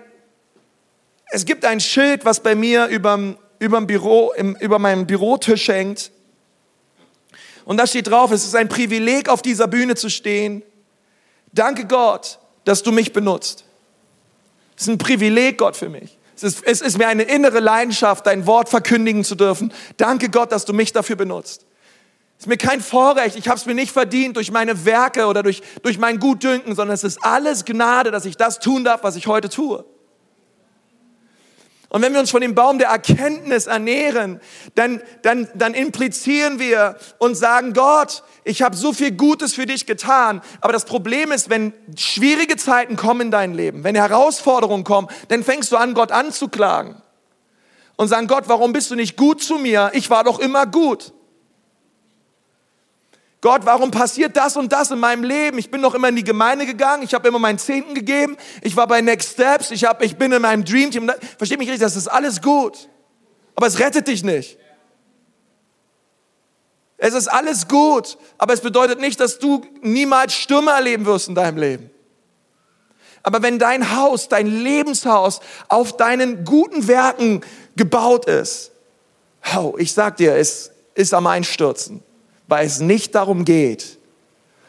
es gibt ein Schild, was bei mir überm, überm Büro, im, über meinem Bürotisch hängt. Und da steht drauf, es ist ein Privileg, auf dieser Bühne zu stehen. Danke Gott, dass du mich benutzt. Es ist ein Privileg, Gott, für mich. Es ist, es ist mir eine innere Leidenschaft, dein Wort verkündigen zu dürfen. Danke Gott, dass du mich dafür benutzt. Es ist mir kein Vorrecht, ich habe es mir nicht verdient durch meine Werke oder durch, durch mein Gutdünken, sondern es ist alles Gnade, dass ich das tun darf, was ich heute tue. Und wenn wir uns von dem Baum der Erkenntnis ernähren, dann, dann, dann implizieren wir und sagen, Gott, ich habe so viel Gutes für dich getan. Aber das Problem ist, wenn schwierige Zeiten kommen in dein Leben, wenn Herausforderungen kommen, dann fängst du an, Gott anzuklagen. Und sagen, Gott, warum bist du nicht gut zu mir? Ich war doch immer gut. Gott, warum passiert das und das in meinem Leben? Ich bin noch immer in die Gemeinde gegangen, ich habe immer meinen Zehnten gegeben, ich war bei Next Steps, ich, hab, ich bin in meinem Dream Team. Versteh mich richtig, das ist alles gut. Aber es rettet dich nicht. Es ist alles gut, aber es bedeutet nicht, dass du niemals Stürme erleben wirst in deinem Leben. Aber wenn dein Haus, dein Lebenshaus auf deinen guten Werken gebaut ist, oh, ich sag dir, es ist am Einstürzen, weil es nicht darum geht,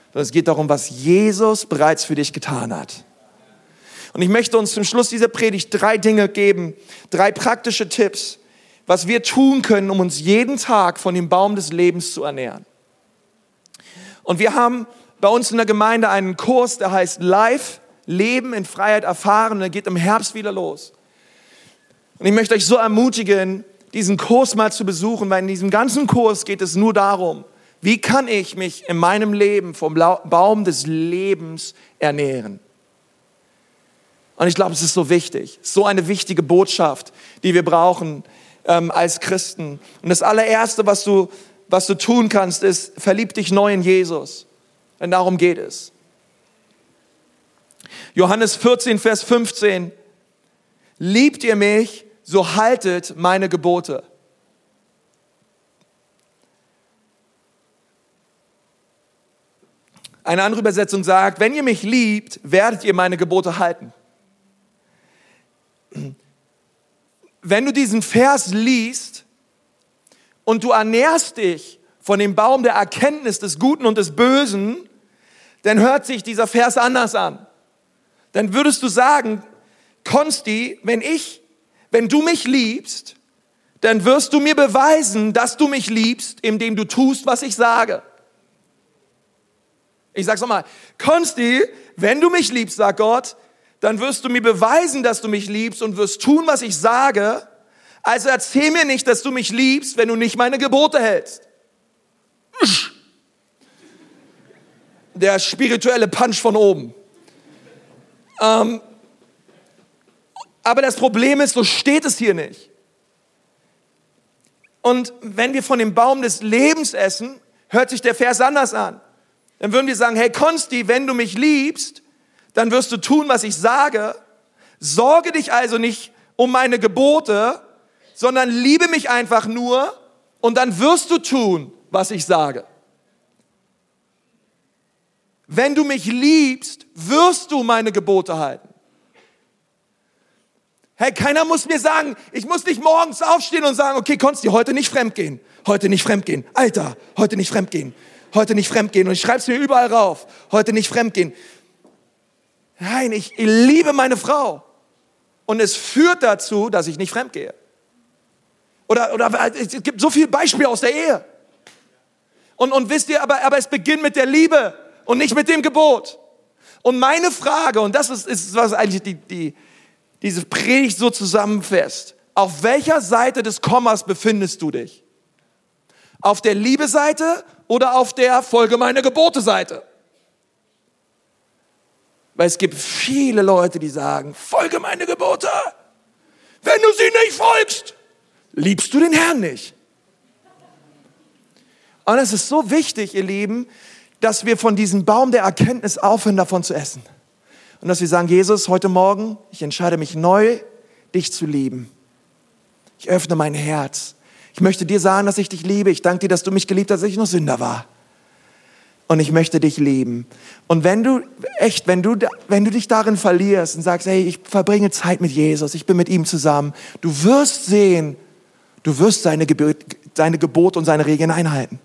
sondern es geht darum, was Jesus bereits für dich getan hat. Und ich möchte uns zum Schluss dieser Predigt drei Dinge geben, drei praktische Tipps, was wir tun können, um uns jeden Tag von dem Baum des Lebens zu ernähren. Und wir haben bei uns in der Gemeinde einen Kurs, der heißt Live, Leben in Freiheit erfahren. Und der geht im Herbst wieder los. Und ich möchte euch so ermutigen, diesen Kurs mal zu besuchen, weil in diesem ganzen Kurs geht es nur darum, wie kann ich mich in meinem Leben vom Baum des Lebens ernähren. Und ich glaube, es ist so wichtig, so eine wichtige Botschaft, die wir brauchen, ähm, als Christen. Und das allererste, was du, was du tun kannst, ist, verlieb dich neu in Jesus. Denn darum geht es. Johannes 14, Vers 15. Liebt ihr mich, so haltet meine Gebote. Eine andere Übersetzung sagt, wenn ihr mich liebt, werdet ihr meine Gebote halten wenn du diesen Vers liest und du ernährst dich von dem Baum der Erkenntnis des Guten und des Bösen, dann hört sich dieser Vers anders an. Dann würdest du sagen, Konsti, wenn ich, wenn du mich liebst, dann wirst du mir beweisen, dass du mich liebst, indem du tust, was ich sage. Ich sag's nochmal, Konsti, wenn du mich liebst, sagt Gott, dann wirst du mir beweisen, dass du mich liebst und wirst tun, was ich sage. Also erzähl mir nicht, dass du mich liebst, wenn du nicht meine Gebote hältst. Der spirituelle Punch von oben. Ähm, aber das Problem ist, so steht es hier nicht. Und wenn wir von dem Baum des Lebens essen, hört sich der Vers anders an. Dann würden wir sagen, hey Konsti, wenn du mich liebst, dann wirst du tun, was ich sage. Sorge dich also nicht um meine Gebote, sondern liebe mich einfach nur und dann wirst du tun, was ich sage. Wenn du mich liebst, wirst du meine Gebote halten. Hey, keiner muss mir sagen, ich muss nicht morgens aufstehen und sagen, okay, konntest du heute nicht fremdgehen, heute nicht fremdgehen, Alter, heute nicht fremdgehen, heute nicht fremdgehen. Und ich schreibe es mir überall rauf, heute nicht fremdgehen. Nein, ich liebe meine Frau. Und es führt dazu, dass ich nicht fremdgehe. Oder, oder es gibt so viele Beispiele aus der Ehe. Und, und wisst ihr, aber, aber es beginnt mit der Liebe und nicht mit dem Gebot. Und meine Frage, und das ist, ist was eigentlich die, die, diese Predigt so zusammenfasst. Auf welcher Seite des Kommas befindest du dich? Auf der Liebe-Seite oder auf der Folge meine Gebote-Seite? Weil es gibt viele Leute, die sagen, folge meine Gebote. Wenn du sie nicht folgst, liebst du den Herrn nicht. Und es ist so wichtig, ihr Lieben, dass wir von diesem Baum der Erkenntnis aufhören, davon zu essen. Und dass wir sagen, Jesus, heute Morgen, ich entscheide mich neu, dich zu lieben. Ich öffne mein Herz. Ich möchte dir sagen, dass ich dich liebe. Ich danke dir, dass du mich geliebt hast, als ich noch Sünder war und ich möchte dich lieben. Und wenn du, echt, wenn du, wenn du dich darin verlierst und sagst, hey, ich verbringe Zeit mit Jesus, ich bin mit ihm zusammen, du wirst sehen, du wirst seine, Gebot, seine Gebote und seine Regeln einhalten.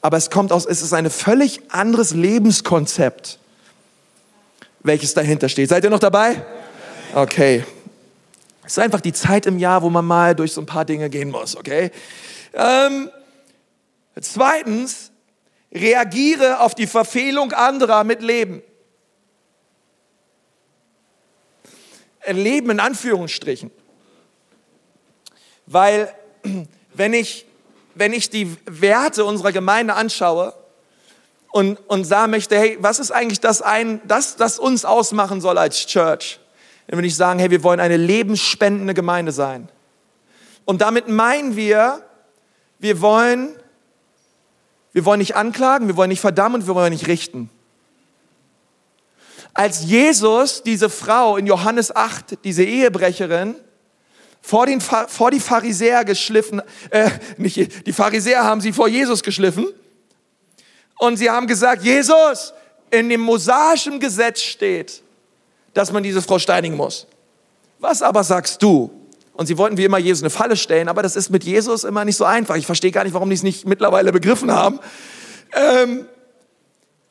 Aber es kommt aus, es ist ein völlig anderes Lebenskonzept, welches dahinter steht. Seid ihr noch dabei? Okay. Es ist einfach die Zeit im Jahr, wo man mal durch so ein paar Dinge gehen muss, okay? Ähm, zweitens, reagiere auf die Verfehlung anderer mit Leben. Leben in Anführungsstrichen. Weil wenn ich, wenn ich die Werte unserer Gemeinde anschaue und, und sagen möchte, hey, was ist eigentlich das, ein, das, das uns ausmachen soll als Church? Dann würde ich sagen, hey, wir wollen eine lebensspendende Gemeinde sein. Und damit meinen wir, wir wollen Wir wollen nicht anklagen, wir wollen nicht verdammen und wir wollen nicht richten. Als Jesus diese Frau in Johannes 8, diese Ehebrecherin, vor, den, vor die Pharisäer geschliffen, äh, nicht, die Pharisäer haben sie vor Jesus geschliffen und sie haben gesagt, Jesus, in dem mosaischen Gesetz steht, dass man diese Frau steinigen muss. Was aber sagst du? Und sie wollten wie immer Jesus eine Falle stellen, aber das ist mit Jesus immer nicht so einfach. Ich verstehe gar nicht, warum die es nicht mittlerweile begriffen haben. Ähm,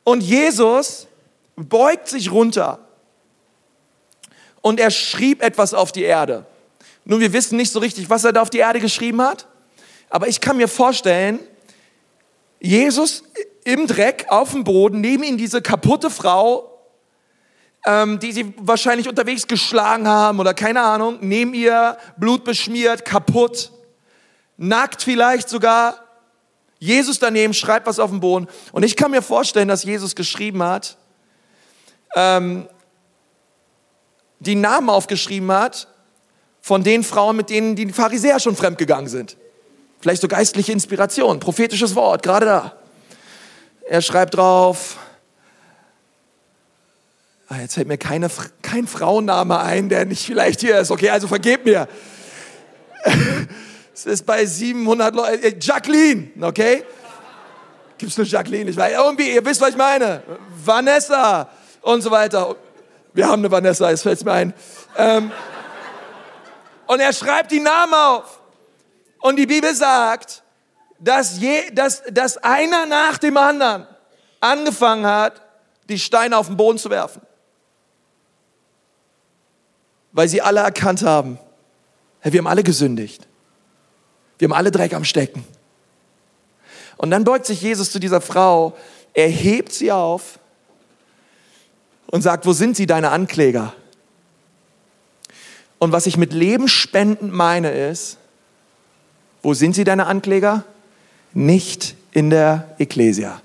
und Jesus beugt sich runter und er schrieb etwas auf die Erde. Nun, wir wissen nicht so richtig, was er da auf die Erde geschrieben hat, aber ich kann mir vorstellen, Jesus im Dreck, auf dem Boden, neben ihm diese kaputte Frau, ähm, die sie wahrscheinlich unterwegs geschlagen haben oder keine Ahnung, neben ihr, blutbeschmiert, kaputt, nackt vielleicht sogar. Jesus daneben schreibt was auf dem Boden. Und ich kann mir vorstellen, dass Jesus geschrieben hat, ähm, die Namen aufgeschrieben hat von den Frauen, mit denen die Pharisäer schon fremdgegangen sind. Vielleicht so geistliche Inspiration, prophetisches Wort, gerade da. Er schreibt drauf, jetzt fällt mir keine, kein Frauenname ein, der nicht vielleicht hier ist. Okay, also vergebt mir. es ist bei 700 Leuten. Äh, Jacqueline, okay? Gibt es eine Jacqueline? Ich weiß, irgendwie, ihr wisst, was ich meine. Vanessa und so weiter. Wir haben eine Vanessa, jetzt fällt es mir ein. Ähm, und er schreibt die Namen auf. Und die Bibel sagt, dass, je, dass, dass einer nach dem anderen angefangen hat, die Steine auf den Boden zu werfen. Weil sie alle erkannt haben, hey, wir haben alle gesündigt. Wir haben alle Dreck am Stecken. Und dann beugt sich Jesus zu dieser Frau, er hebt sie auf und sagt, wo sind sie, deine Ankläger? Und was ich mit lebensspendend meine ist, wo sind sie, deine Ankläger? nicht in der Ekklesia.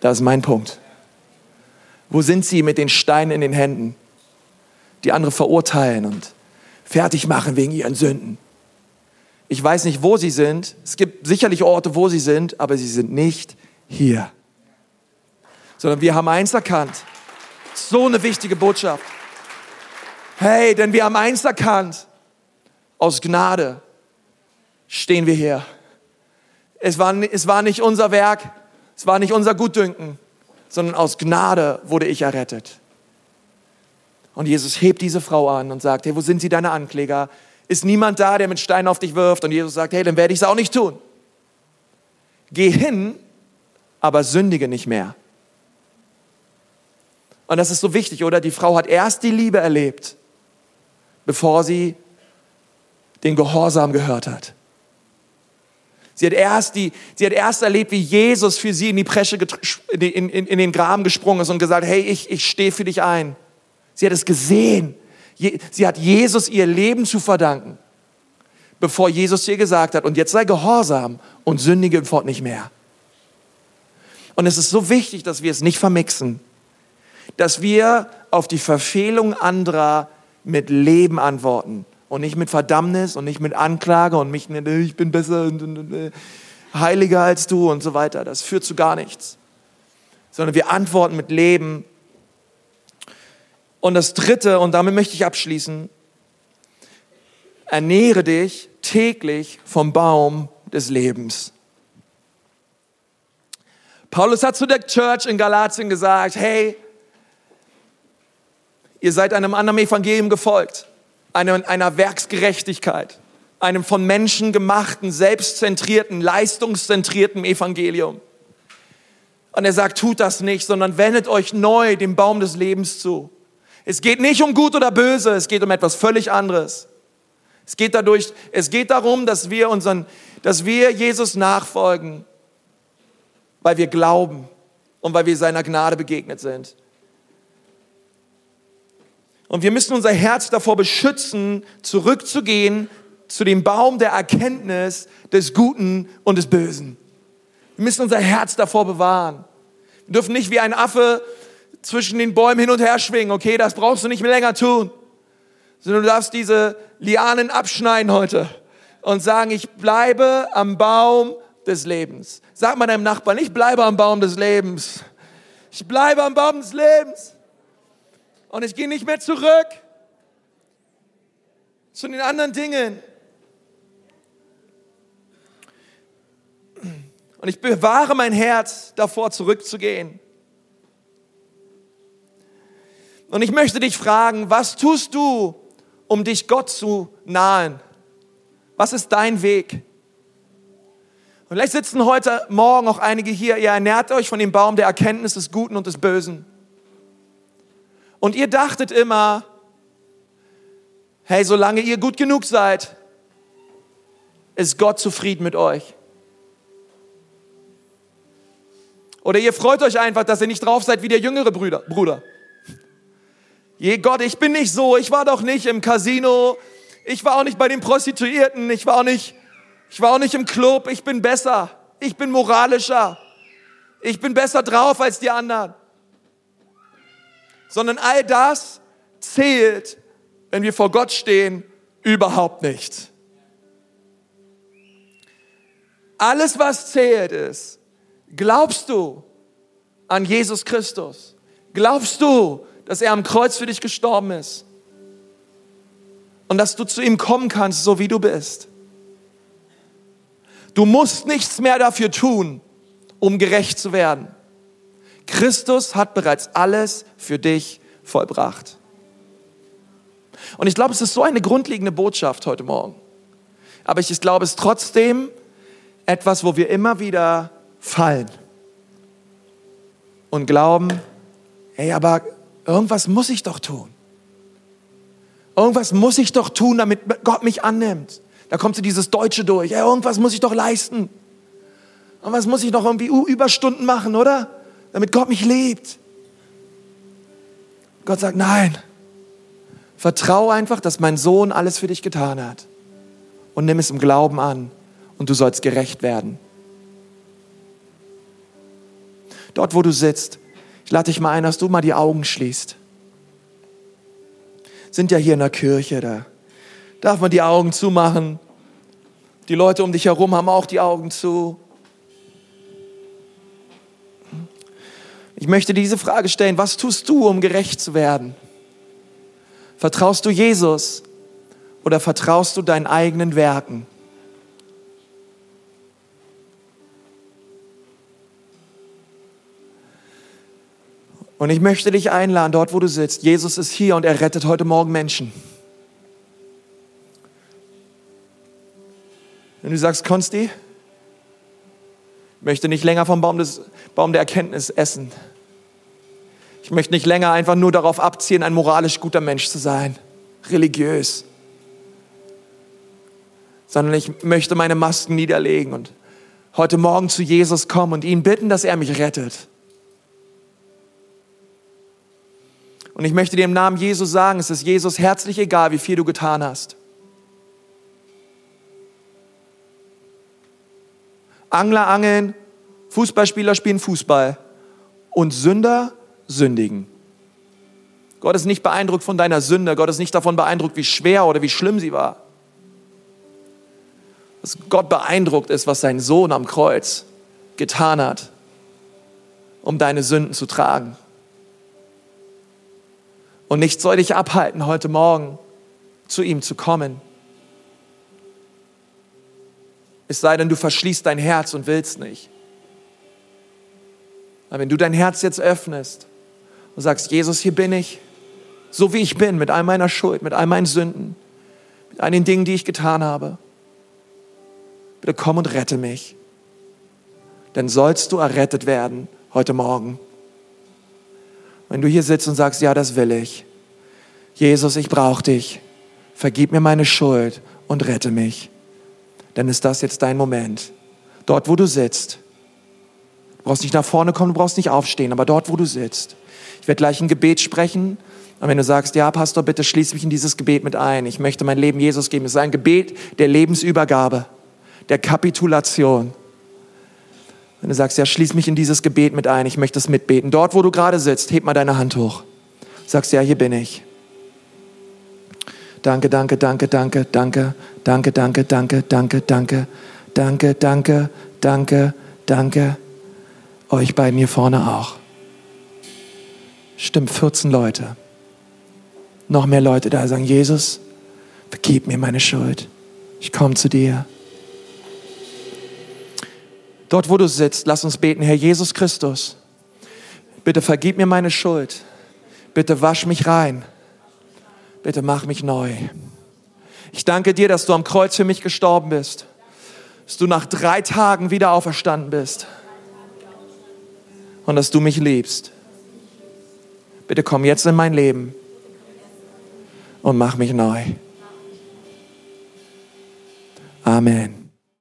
Das ist mein Punkt. Wo sind sie mit den Steinen in den Händen, die andere verurteilen und fertig machen wegen ihren Sünden? Ich weiß nicht, wo sie sind. Es gibt sicherlich Orte, wo sie sind, aber sie sind nicht hier. Sondern wir haben eins erkannt. So eine wichtige Botschaft. Hey, denn wir haben eins erkannt. Aus Gnade stehen wir hier. Es war, es war nicht unser Werk, es war nicht unser Gutdünken, sondern aus Gnade wurde ich errettet. Und Jesus hebt diese Frau an und sagt, hey, wo sind sie deine Ankläger? Ist niemand da, der mit Steinen auf dich wirft? Und Jesus sagt, hey, dann werde ich es auch nicht tun. Geh hin, aber sündige nicht mehr. Und das ist so wichtig, oder? Die Frau hat erst die Liebe erlebt, bevor sie den Gehorsam gehört hat. Sie hat erst, die, sie hat erst erlebt, wie Jesus für sie in die Presche, in, in, in den Graben gesprungen ist und gesagt, hey, ich, ich stehe für dich ein. Sie hat es gesehen. Sie hat Jesus ihr Leben zu verdanken, bevor Jesus ihr gesagt hat, und jetzt sei gehorsam und sündige Fort nicht mehr. Und es ist so wichtig, dass wir es nicht vermixen, dass wir auf die Verfehlung anderer mit Leben antworten und nicht mit Verdammnis und nicht mit Anklage und mich, ich bin besser und, äh, heiliger als du und so weiter. Das führt zu gar nichts. Sondern wir antworten mit Leben. Und das Dritte, und damit möchte ich abschließen, ernähre dich täglich vom Baum des Lebens. Paulus hat zu der Church in Galatien gesagt, hey, ihr seid einem anderen Evangelium gefolgt einer, einer Werksgerechtigkeit, einem von Menschen gemachten, selbstzentrierten, leistungszentrierten Evangelium. Und er sagt, tut das nicht, sondern wendet euch neu dem Baum des Lebens zu. Es geht nicht um gut oder böse, es geht um etwas völlig anderes. Es geht dadurch, es geht darum, dass wir unseren, dass wir Jesus nachfolgen, weil wir glauben und weil wir seiner Gnade begegnet sind. Und wir müssen unser Herz davor beschützen, zurückzugehen zu dem Baum der Erkenntnis des Guten und des Bösen. Wir müssen unser Herz davor bewahren. Wir dürfen nicht wie ein Affe zwischen den Bäumen hin und her schwingen. Okay, das brauchst du nicht mehr länger tun. Sondern du darfst diese Lianen abschneiden heute und sagen, ich bleibe am Baum des Lebens. Sag mal deinem Nachbarn, ich bleibe am Baum des Lebens. Ich bleibe am Baum des Lebens. Und ich gehe nicht mehr zurück zu den anderen Dingen. Und ich bewahre mein Herz davor, zurückzugehen. Und ich möchte dich fragen, was tust du, um dich Gott zu nahen? Was ist dein Weg? Und vielleicht sitzen heute Morgen auch einige hier, ihr ernährt euch von dem Baum der Erkenntnis des Guten und des Bösen. Und ihr dachtet immer, hey, solange ihr gut genug seid, ist Gott zufrieden mit euch. Oder ihr freut euch einfach, dass ihr nicht drauf seid wie der jüngere Bruder. Je Gott, ich bin nicht so, ich war doch nicht im Casino, ich war auch nicht bei den Prostituierten, ich war auch nicht, ich war auch nicht im Club, ich bin besser, ich bin moralischer, ich bin besser drauf als die anderen. Sondern all das zählt, wenn wir vor Gott stehen, überhaupt nicht. Alles, was zählt, ist, glaubst du an Jesus Christus? Glaubst du, dass er am Kreuz für dich gestorben ist. Und dass du zu ihm kommen kannst, so wie du bist. Du musst nichts mehr dafür tun, um gerecht zu werden. Christus hat bereits alles für dich vollbracht. Und ich glaube, es ist so eine grundlegende Botschaft heute Morgen. Aber ich glaube, es ist trotzdem etwas, wo wir immer wieder fallen und glauben, hey, aber irgendwas muss ich doch tun. Irgendwas muss ich doch tun, damit Gott mich annimmt. Da kommt so dieses Deutsche durch. Ja, irgendwas muss ich doch leisten. Irgendwas muss ich doch irgendwie Überstunden machen, oder? Damit Gott mich liebt. Gott sagt, nein. Vertrau einfach, dass mein Sohn alles für dich getan hat. Und nimm es im Glauben an. Und du sollst gerecht werden. Dort, wo du sitzt, ich lade dich mal ein, dass du mal die Augen schließt. Sind ja hier in der Kirche, da darf man die Augen zumachen. Die Leute um dich herum haben auch die Augen zu. Ich möchte diese Frage stellen, was tust du, um gerecht zu werden? Vertraust du Jesus oder vertraust du deinen eigenen Werken? Und ich möchte dich einladen, dort wo du sitzt. Jesus ist hier und er rettet heute Morgen Menschen. Wenn du sagst, Konsti, ich möchte nicht länger vom Baum, des, Baum der Erkenntnis essen. Ich möchte nicht länger einfach nur darauf abziehen, ein moralisch guter Mensch zu sein, religiös, sondern ich möchte meine Masken niederlegen und heute Morgen zu Jesus kommen und ihn bitten, dass er mich rettet. Und ich möchte dir im Namen Jesus sagen, es ist Jesus herzlich egal, wie viel du getan hast. Angler angeln, Fußballspieler spielen Fußball und Sünder sündigen. Gott ist nicht beeindruckt von deiner Sünde. Gott ist nicht davon beeindruckt, wie schwer oder wie schlimm sie war. Was Gott beeindruckt ist, was sein Sohn am Kreuz getan hat, um deine Sünden zu tragen. Und nichts soll dich abhalten, heute Morgen zu ihm zu kommen. Es sei denn, du verschließt dein Herz und willst nicht. Aber wenn du dein Herz jetzt öffnest und sagst, Jesus, hier bin ich, so wie ich bin, mit all meiner Schuld, mit all meinen Sünden, mit all den Dingen, die ich getan habe, bitte komm und rette mich. Dann sollst du errettet werden heute Morgen. Wenn du hier sitzt und sagst, ja, das will ich. Jesus, ich brauche dich. Vergib mir meine Schuld und rette mich. Dann ist das jetzt dein Moment. Dort, wo du sitzt. Du brauchst nicht nach vorne kommen, du brauchst nicht aufstehen, aber dort, wo du sitzt. Ich werde gleich ein Gebet sprechen. Und wenn du sagst, ja, Pastor, bitte schließ mich in dieses Gebet mit ein. Ich möchte mein Leben Jesus geben. Es ist ein Gebet der Lebensübergabe, der Kapitulation. Wenn du sagst, ja, schließ mich in dieses Gebet mit ein, ich möchte es mitbeten. Dort, wo du gerade sitzt, heb mal deine Hand hoch. Sagst, ja, hier bin ich. Danke, danke, danke, danke, danke, danke, danke, danke, danke, danke, danke, danke, danke, danke. Euch beiden hier vorne auch. Stimmt, 14 Leute. Noch mehr Leute da sagen, Jesus, vergib mir meine Schuld. Ich komme zu dir. Dort, wo du sitzt, lass uns beten, Herr Jesus Christus. Bitte vergib mir meine Schuld. Bitte wasch mich rein. Bitte mach mich neu. Ich danke dir, dass du am Kreuz für mich gestorben bist. Dass du nach drei Tagen wieder auferstanden bist. Und dass du mich liebst. Bitte komm jetzt in mein Leben und mach mich neu. Amen.